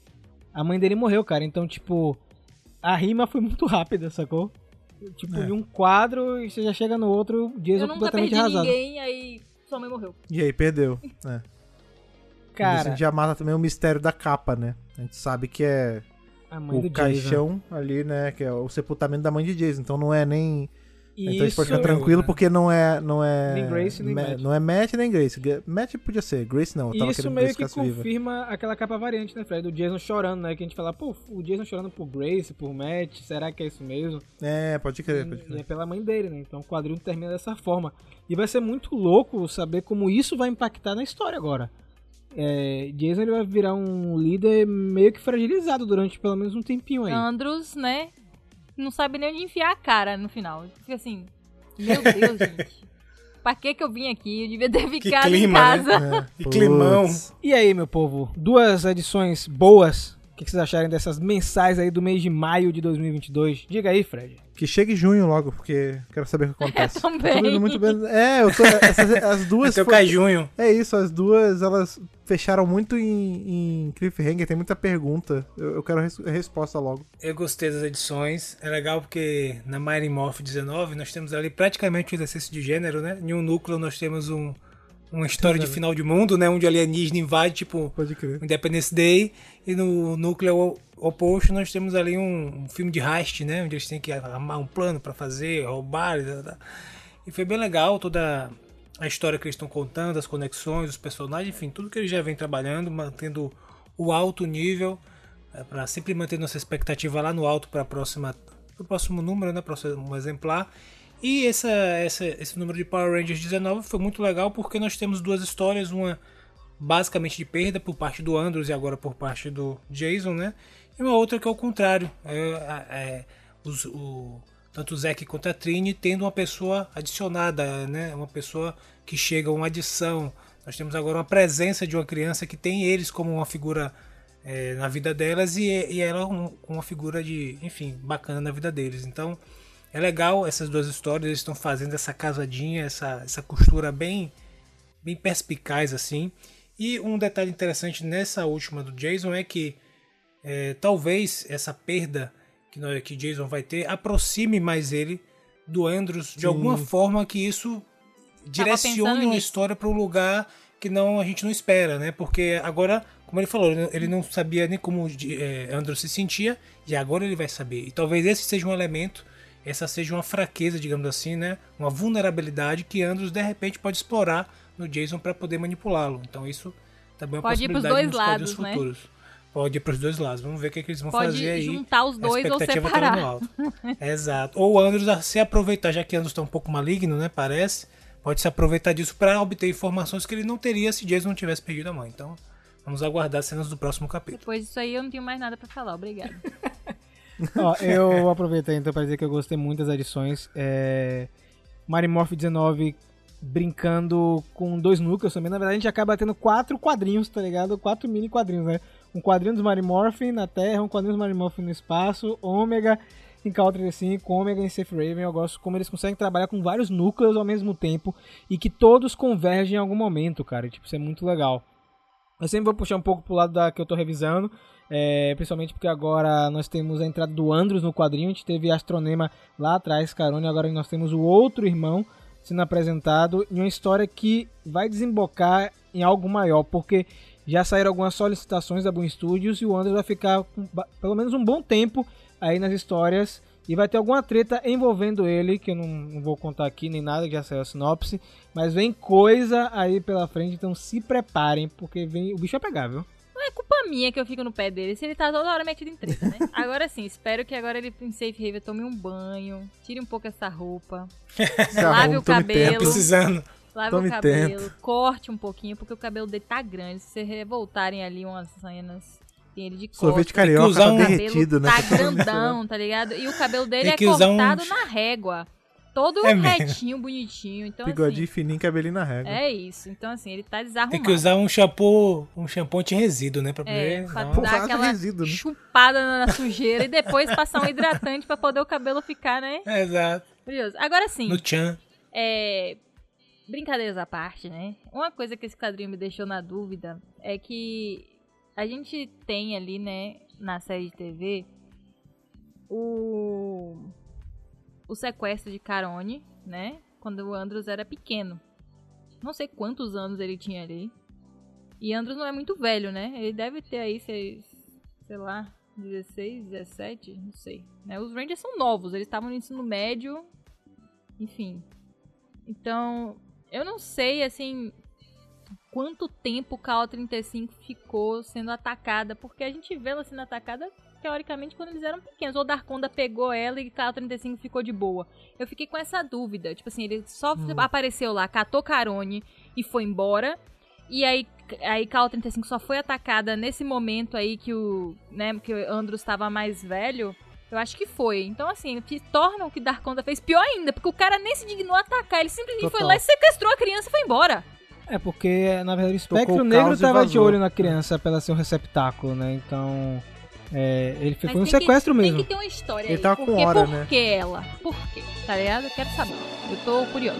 a mãe dele morreu, cara. Então, tipo, a rima foi muito rápida, sacou? Tipo, É. de um quadro e você já chega no outro, o Jason Eu nunca completamente perdi arrasado. ninguém, aí sua mãe morreu. E aí, perdeu. É. a Cara, gente já mata também o mistério da capa, né? A gente sabe que é a mãe o do Jason. caixão ali, né? Que é o sepultamento da mãe de Jason. Então não é nem. Então a gente Isso, pode ficar tranquilo porque não é. Não é Nem Grace, nem Ma- Matt. Não é Matt nem Grace. Gra- Matt podia ser, Grace não. Eu tava Isso meio que ficasse viva. confirma aquela capa variante, né, Fred? Do Jason chorando, né? Que a gente fala, pô, o Jason chorando por Grace, por Matt, será que é isso mesmo? É, pode crer, pode E crer. é pela mãe dele, né? Então o quadrinho termina dessa forma. E vai ser muito louco saber como isso vai impactar na história agora. É, Jason ele vai virar um líder meio que fragilizado durante pelo menos um tempinho aí. Andros, né? Não sabe nem onde enfiar a cara no final. Fica assim, meu Deus, gente. Pra que que eu vim aqui? Eu devia ter ficado clima, em né? casa. É, E climão. E aí, meu povo? Duas edições boas. O que vocês acharem dessas mensais aí do mês de maio de 2022? Diga aí, Fred. Que chegue junho logo, porque quero saber o que acontece. Também. Tá muito bem. É, eu tô. Essas, as duas. Até o foi- Cai Junho. É isso, as duas elas fecharam muito em, em cliffhanger, tem muita pergunta. Eu, eu quero res- resposta logo. Eu gostei das edições. É legal porque na Mighty Morph 19 nós temos ali praticamente um exercício de gênero, né? Em um núcleo nós temos um, uma história de final de mundo, né? Onde o alienígena invade, tipo, Pode crer. Independence Day. E no núcleo oposto nós temos ali um, um filme de heist, né? Onde eles têm que armar um plano pra fazer, roubar e tal, tal. E foi bem legal toda a história que eles estão contando, as conexões, os personagens, enfim, tudo que eles já vêm trabalhando, mantendo o alto nível, para sempre manter nossa expectativa lá no alto para a próxima, pro próximo número, né, próximo exemplar. E essa, essa, esse número de Power Rangers 19 foi muito legal porque nós temos duas histórias, uma basicamente de perda por parte do Andros e agora por parte do Jason, né? E uma outra que é o contrário. É, é, os- o, tanto o Zack quanto a Trini tendo uma pessoa adicionada, né? Uma pessoa que chega, uma adição. Nós temos agora uma presença de uma criança que tem eles como uma figura é, na vida delas e, e ela um- uma figura de, enfim, bacana na vida deles. Então é legal essas duas histórias, eles estão fazendo essa casadinha, essa, essa costura bem, bem perspicaz assim. E um detalhe interessante nessa última do Jason é que é, talvez essa perda que, nós, que Jason vai ter aproxime mais ele do Andros de alguma forma que isso direcione uma história para um lugar que não a gente não espera, né? Porque agora, como ele falou, ele não- sabia nem como é, se sentia e agora ele vai saber. E talvez esse seja um elemento, essa seja uma fraqueza, digamos assim, né? Uma vulnerabilidade que Andros de repente pode explorar no Jason para poder manipulá-lo. Então isso também é uma Pode ir pros possibilidade dois lados, né? futuros. Pode ir para os dois lados. Vamos ver o que, é que eles vão Pode fazer aí. juntar os dois ou tá separar. no alto. Exato. Ou o Andros se aproveitar, já que Andros está um pouco maligno, né? Parece. Pode se aproveitar disso para obter informações que ele não teria se Jason não tivesse perdido a mãe. Então, vamos aguardar as cenas do próximo capítulo. Depois disso aí eu não tenho mais nada pra falar, obrigada. Ó, eu aproveitei então pra dizer que eu gostei muito das edições. É... Marimorph 19 brincando com dois núcleos também. Na verdade, a gente acaba tendo quatro quadrinhos, tá ligado? Quatro mini quadrinhos, né? Um quadrinho dos Marimorph na Terra, um quadrinho dos Marimorph no espaço, Ômega em K35, Ômega em Safe Raven. Eu gosto como eles conseguem trabalhar com vários núcleos ao mesmo tempo e que todos convergem em algum momento, cara. Tipo, isso é muito legal. Eu sempre vou puxar um pouco pro lado da que eu tô revisando, é, principalmente porque agora nós temos a entrada do Andros no quadrinho, a gente teve Astronema lá atrás, Carone, agora nós temos o outro irmão sendo apresentado em uma história que vai desembocar em algo maior, porque já saíram algumas solicitações da Boom Studios e o Andros vai ficar com pelo menos um bom tempo aí nas histórias e vai ter alguma treta envolvendo ele, que eu não, não vou contar aqui nem nada, que já saiu a sinopse, mas vem coisa aí pela frente, então se preparem, porque vem o bicho vai pegar, viu? Não é culpa minha que eu fico no pé dele, se ele tá toda hora metido em treta, né? Agora sim, espero que agora ele em Safe Haven tome um banho, tire um pouco essa roupa, Se lave o cabelo. tempo. Precisando. lave Tome o cabelo, corte um pouquinho, porque o cabelo dele tá grande. Se vocês revoltarem ali umas cenas, Tem ele de costas. Sorvete carioca usar tá um- derretido, né? tá grandão, tá ligado? E o cabelo dele é usar um- cortado na régua. Todo É mesmo. retinho, bonitinho. Então, Bigodinho assim, fininho, cabelinho na régua. é isso. Então, assim, ele tá desarrumado. Tem que usar um shampoo, um shampoo anti-resíduo, né? Pra É, poder. pra dar Pô, uma- dar aquela resíduo, né? chupada na sujeira e depois passar um hidratante pra poder o cabelo ficar, né? Exato. Curioso. Agora sim, No Chan. é... brincadeiras à parte, né? Uma coisa que esse quadrinho me deixou na dúvida é que a gente tem ali, né, na série de TV, o o sequestro de Carone, né? Quando o Andros era pequeno. Não sei quantos anos ele tinha ali. E Andros não é muito velho, né? Ele deve ter aí, sei, lá, 16, 17, não sei. Né? Os Rangers são novos, eles estavam no ensino médio. Enfim. Então, eu não sei, assim, quanto tempo o KO-35 ficou sendo atacada, porque a gente vê ela sendo atacada teoricamente quando eles eram pequenos. Ou Darkonda pegou ela e KO-35 ficou de boa. Eu fiquei com essa dúvida. Tipo assim, ele só apareceu lá, catou Carone e foi embora. E aí, aí KO-35 só foi atacada nesse momento aí que o, né, que o Andros estava mais velho. Eu acho que foi. Então, assim, que torna o que Darkonda fez pior ainda, porque o cara nem se dignou a atacar. Ele simplesmente foi Total. lá e sequestrou a criança e foi embora. É porque, na verdade, o espectro o negro caos e tava de olho na criança pra ela ser um receptáculo, né? Então. é, ele foi Mas um tem que- sequestro mesmo. Tem que ter uma história Ele aí. tava por com quê? hora, por né? que ela? Por quê? Tá ligado? Eu quero saber. Eu tô curioso.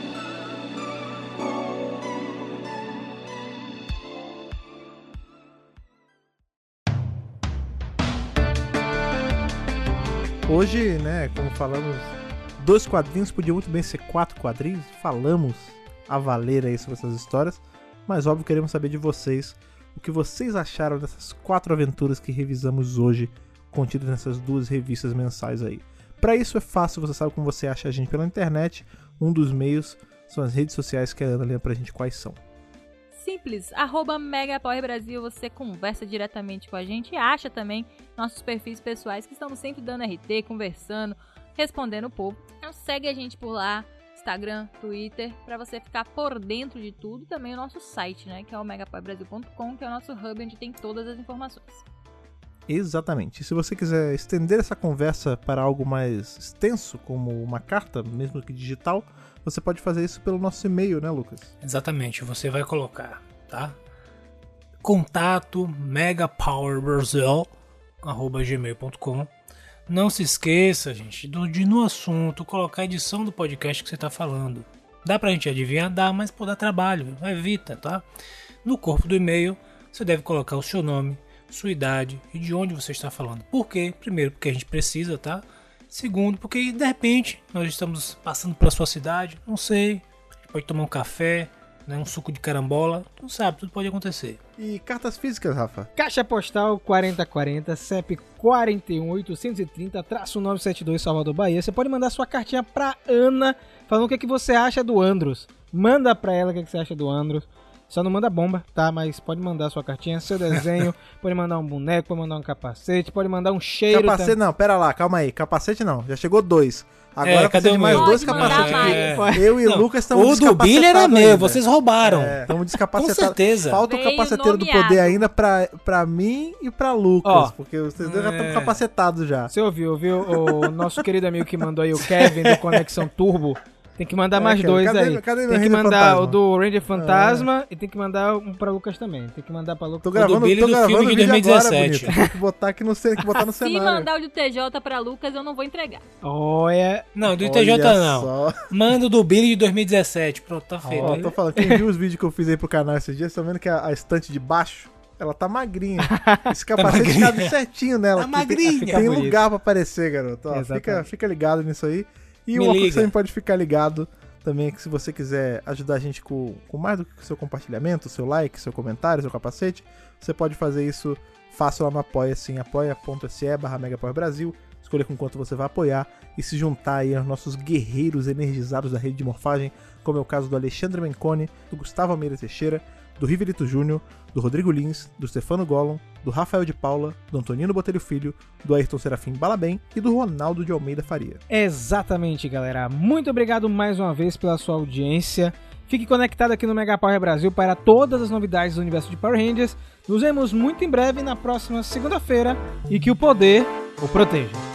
Hoje, né, como falamos, dois quadrinhos podiam muito bem ser quatro quadrinhos. Falamos a valer aí sobre essas histórias. Mas óbvio queremos saber de vocês o que vocês acharam dessas quatro aventuras que revisamos hoje, contidas nessas duas revistas mensais aí. Para isso é fácil, você sabe como você acha a gente pela internet. Um dos meios são as redes sociais que a Ana lembra pra gente quais são. Simples, arroba Megapower Brasil, você conversa diretamente com a gente e acha também nossos perfis pessoais que estamos sempre dando RT, conversando, respondendo o povo. Então segue a gente por lá, Instagram, Twitter, pra você ficar por dentro de tudo. E também o nosso site, né, que é o megapowerbrasil.com, que é o nosso hub onde tem todas as informações. Exatamente. E se você quiser estender essa conversa para algo mais extenso, como uma carta, mesmo que digital, você pode fazer isso pelo nosso e-mail, né, Lucas? Exatamente, você vai colocar, tá? Contato megapowerbrasil@gmail.com. Não se esqueça, gente, de no assunto colocar a edição do podcast que você está falando. Dá pra gente adivinhar? Dá, mas pô, dá trabalho, evita, tá? No corpo do e-mail, você deve colocar o seu nome, sua idade e de onde você está falando. Por quê? Primeiro, porque a gente precisa, tá? Segundo, porque de repente nós estamos passando pela sua cidade, não sei, pode tomar um café, né, um suco de carambola, não sabe, tudo pode acontecer. E cartas físicas, Rafa? Caixa postal 4040, CEP 41830, traço 972 Salvador, Bahia. Você pode mandar sua cartinha pra Ana, falando o que, é que você acha do Andros. Manda pra ela o que, é que você acha do Andros. Só não manda bomba, tá? Mas pode mandar sua cartinha, seu desenho, pode mandar um boneco, pode mandar um capacete, pode mandar um cheiro. Capacete tam- não, pera lá, calma aí. Capacete não, já chegou dois. Agora É, é, cadê precisa de o mais meu? dois capacetes aqui. É. Eu e o Lucas estamos o do Billy era descapacetados meu, ainda. vocês roubaram. É, estamos Com descapacetados. certeza. Falta o Veio capaceteiro do nomeado. poder ainda pra, pra mim e pra Lucas. Ó. porque vocês dois já estão É. capacetados já. Você ouviu, ouviu? O nosso querido amigo que mandou aí, o Kevin, do Conexão Turbo. Tem que mandar É, mais Kevin, dois cadê- aí. cadê meu tem que mandar o do Ranger Fantasma e tem que mandar um pra Lucas também. Tem que mandar pra Lucas. Tô do gravando, Billy tô do gravando filme o de vídeo agora, 2017. bonito. Tem que botar aqui no, tem que botar no Se cenário. mandar o de TJ pra Lucas, eu não vou entregar. Olha, Não, do Olha ITJ não. só. Manda o do Billy de 2017. Pronto, tá feito. Ó, tô falando, quem viu os vídeos que eu fiz aí pro canal esses dias, tá vendo que a, a estante de baixo, ela tá magrinha. Esse capacete magrinha. cabe certinho nela. Tá tem- magrinha. Tem, Fica bonito. lugar pra aparecer, garoto. Ó, fica, fica ligado nisso aí. E Me uma coisa que também pode ficar ligado também é que se você quiser ajudar a gente com, com mais do que o seu compartilhamento, seu like, seu comentário, seu capacete, você pode fazer isso fácil lá no Apoia, assim, apoia.se barra Brasil. Escolha com quanto você vai apoiar e se juntar aí aos nossos guerreiros energizados da rede de morfagem, como é o caso do Alexandre Mencone, do Gustavo Almeida Teixeira, do Riverito Júnior, do Rodrigo Lins, do Stefano Gollum, do Rafael de Paula, do Antonino Botelho Filho, do Ayrton Serafim Balabem e do Ronaldo de Almeida Faria. exatamente, galera. Muito obrigado mais uma vez pela sua audiência. Fique conectado aqui no Mega Power Brasil para todas as novidades do universo de Power Rangers. Nos vemos muito em breve na próxima segunda-feira e que o poder o proteja.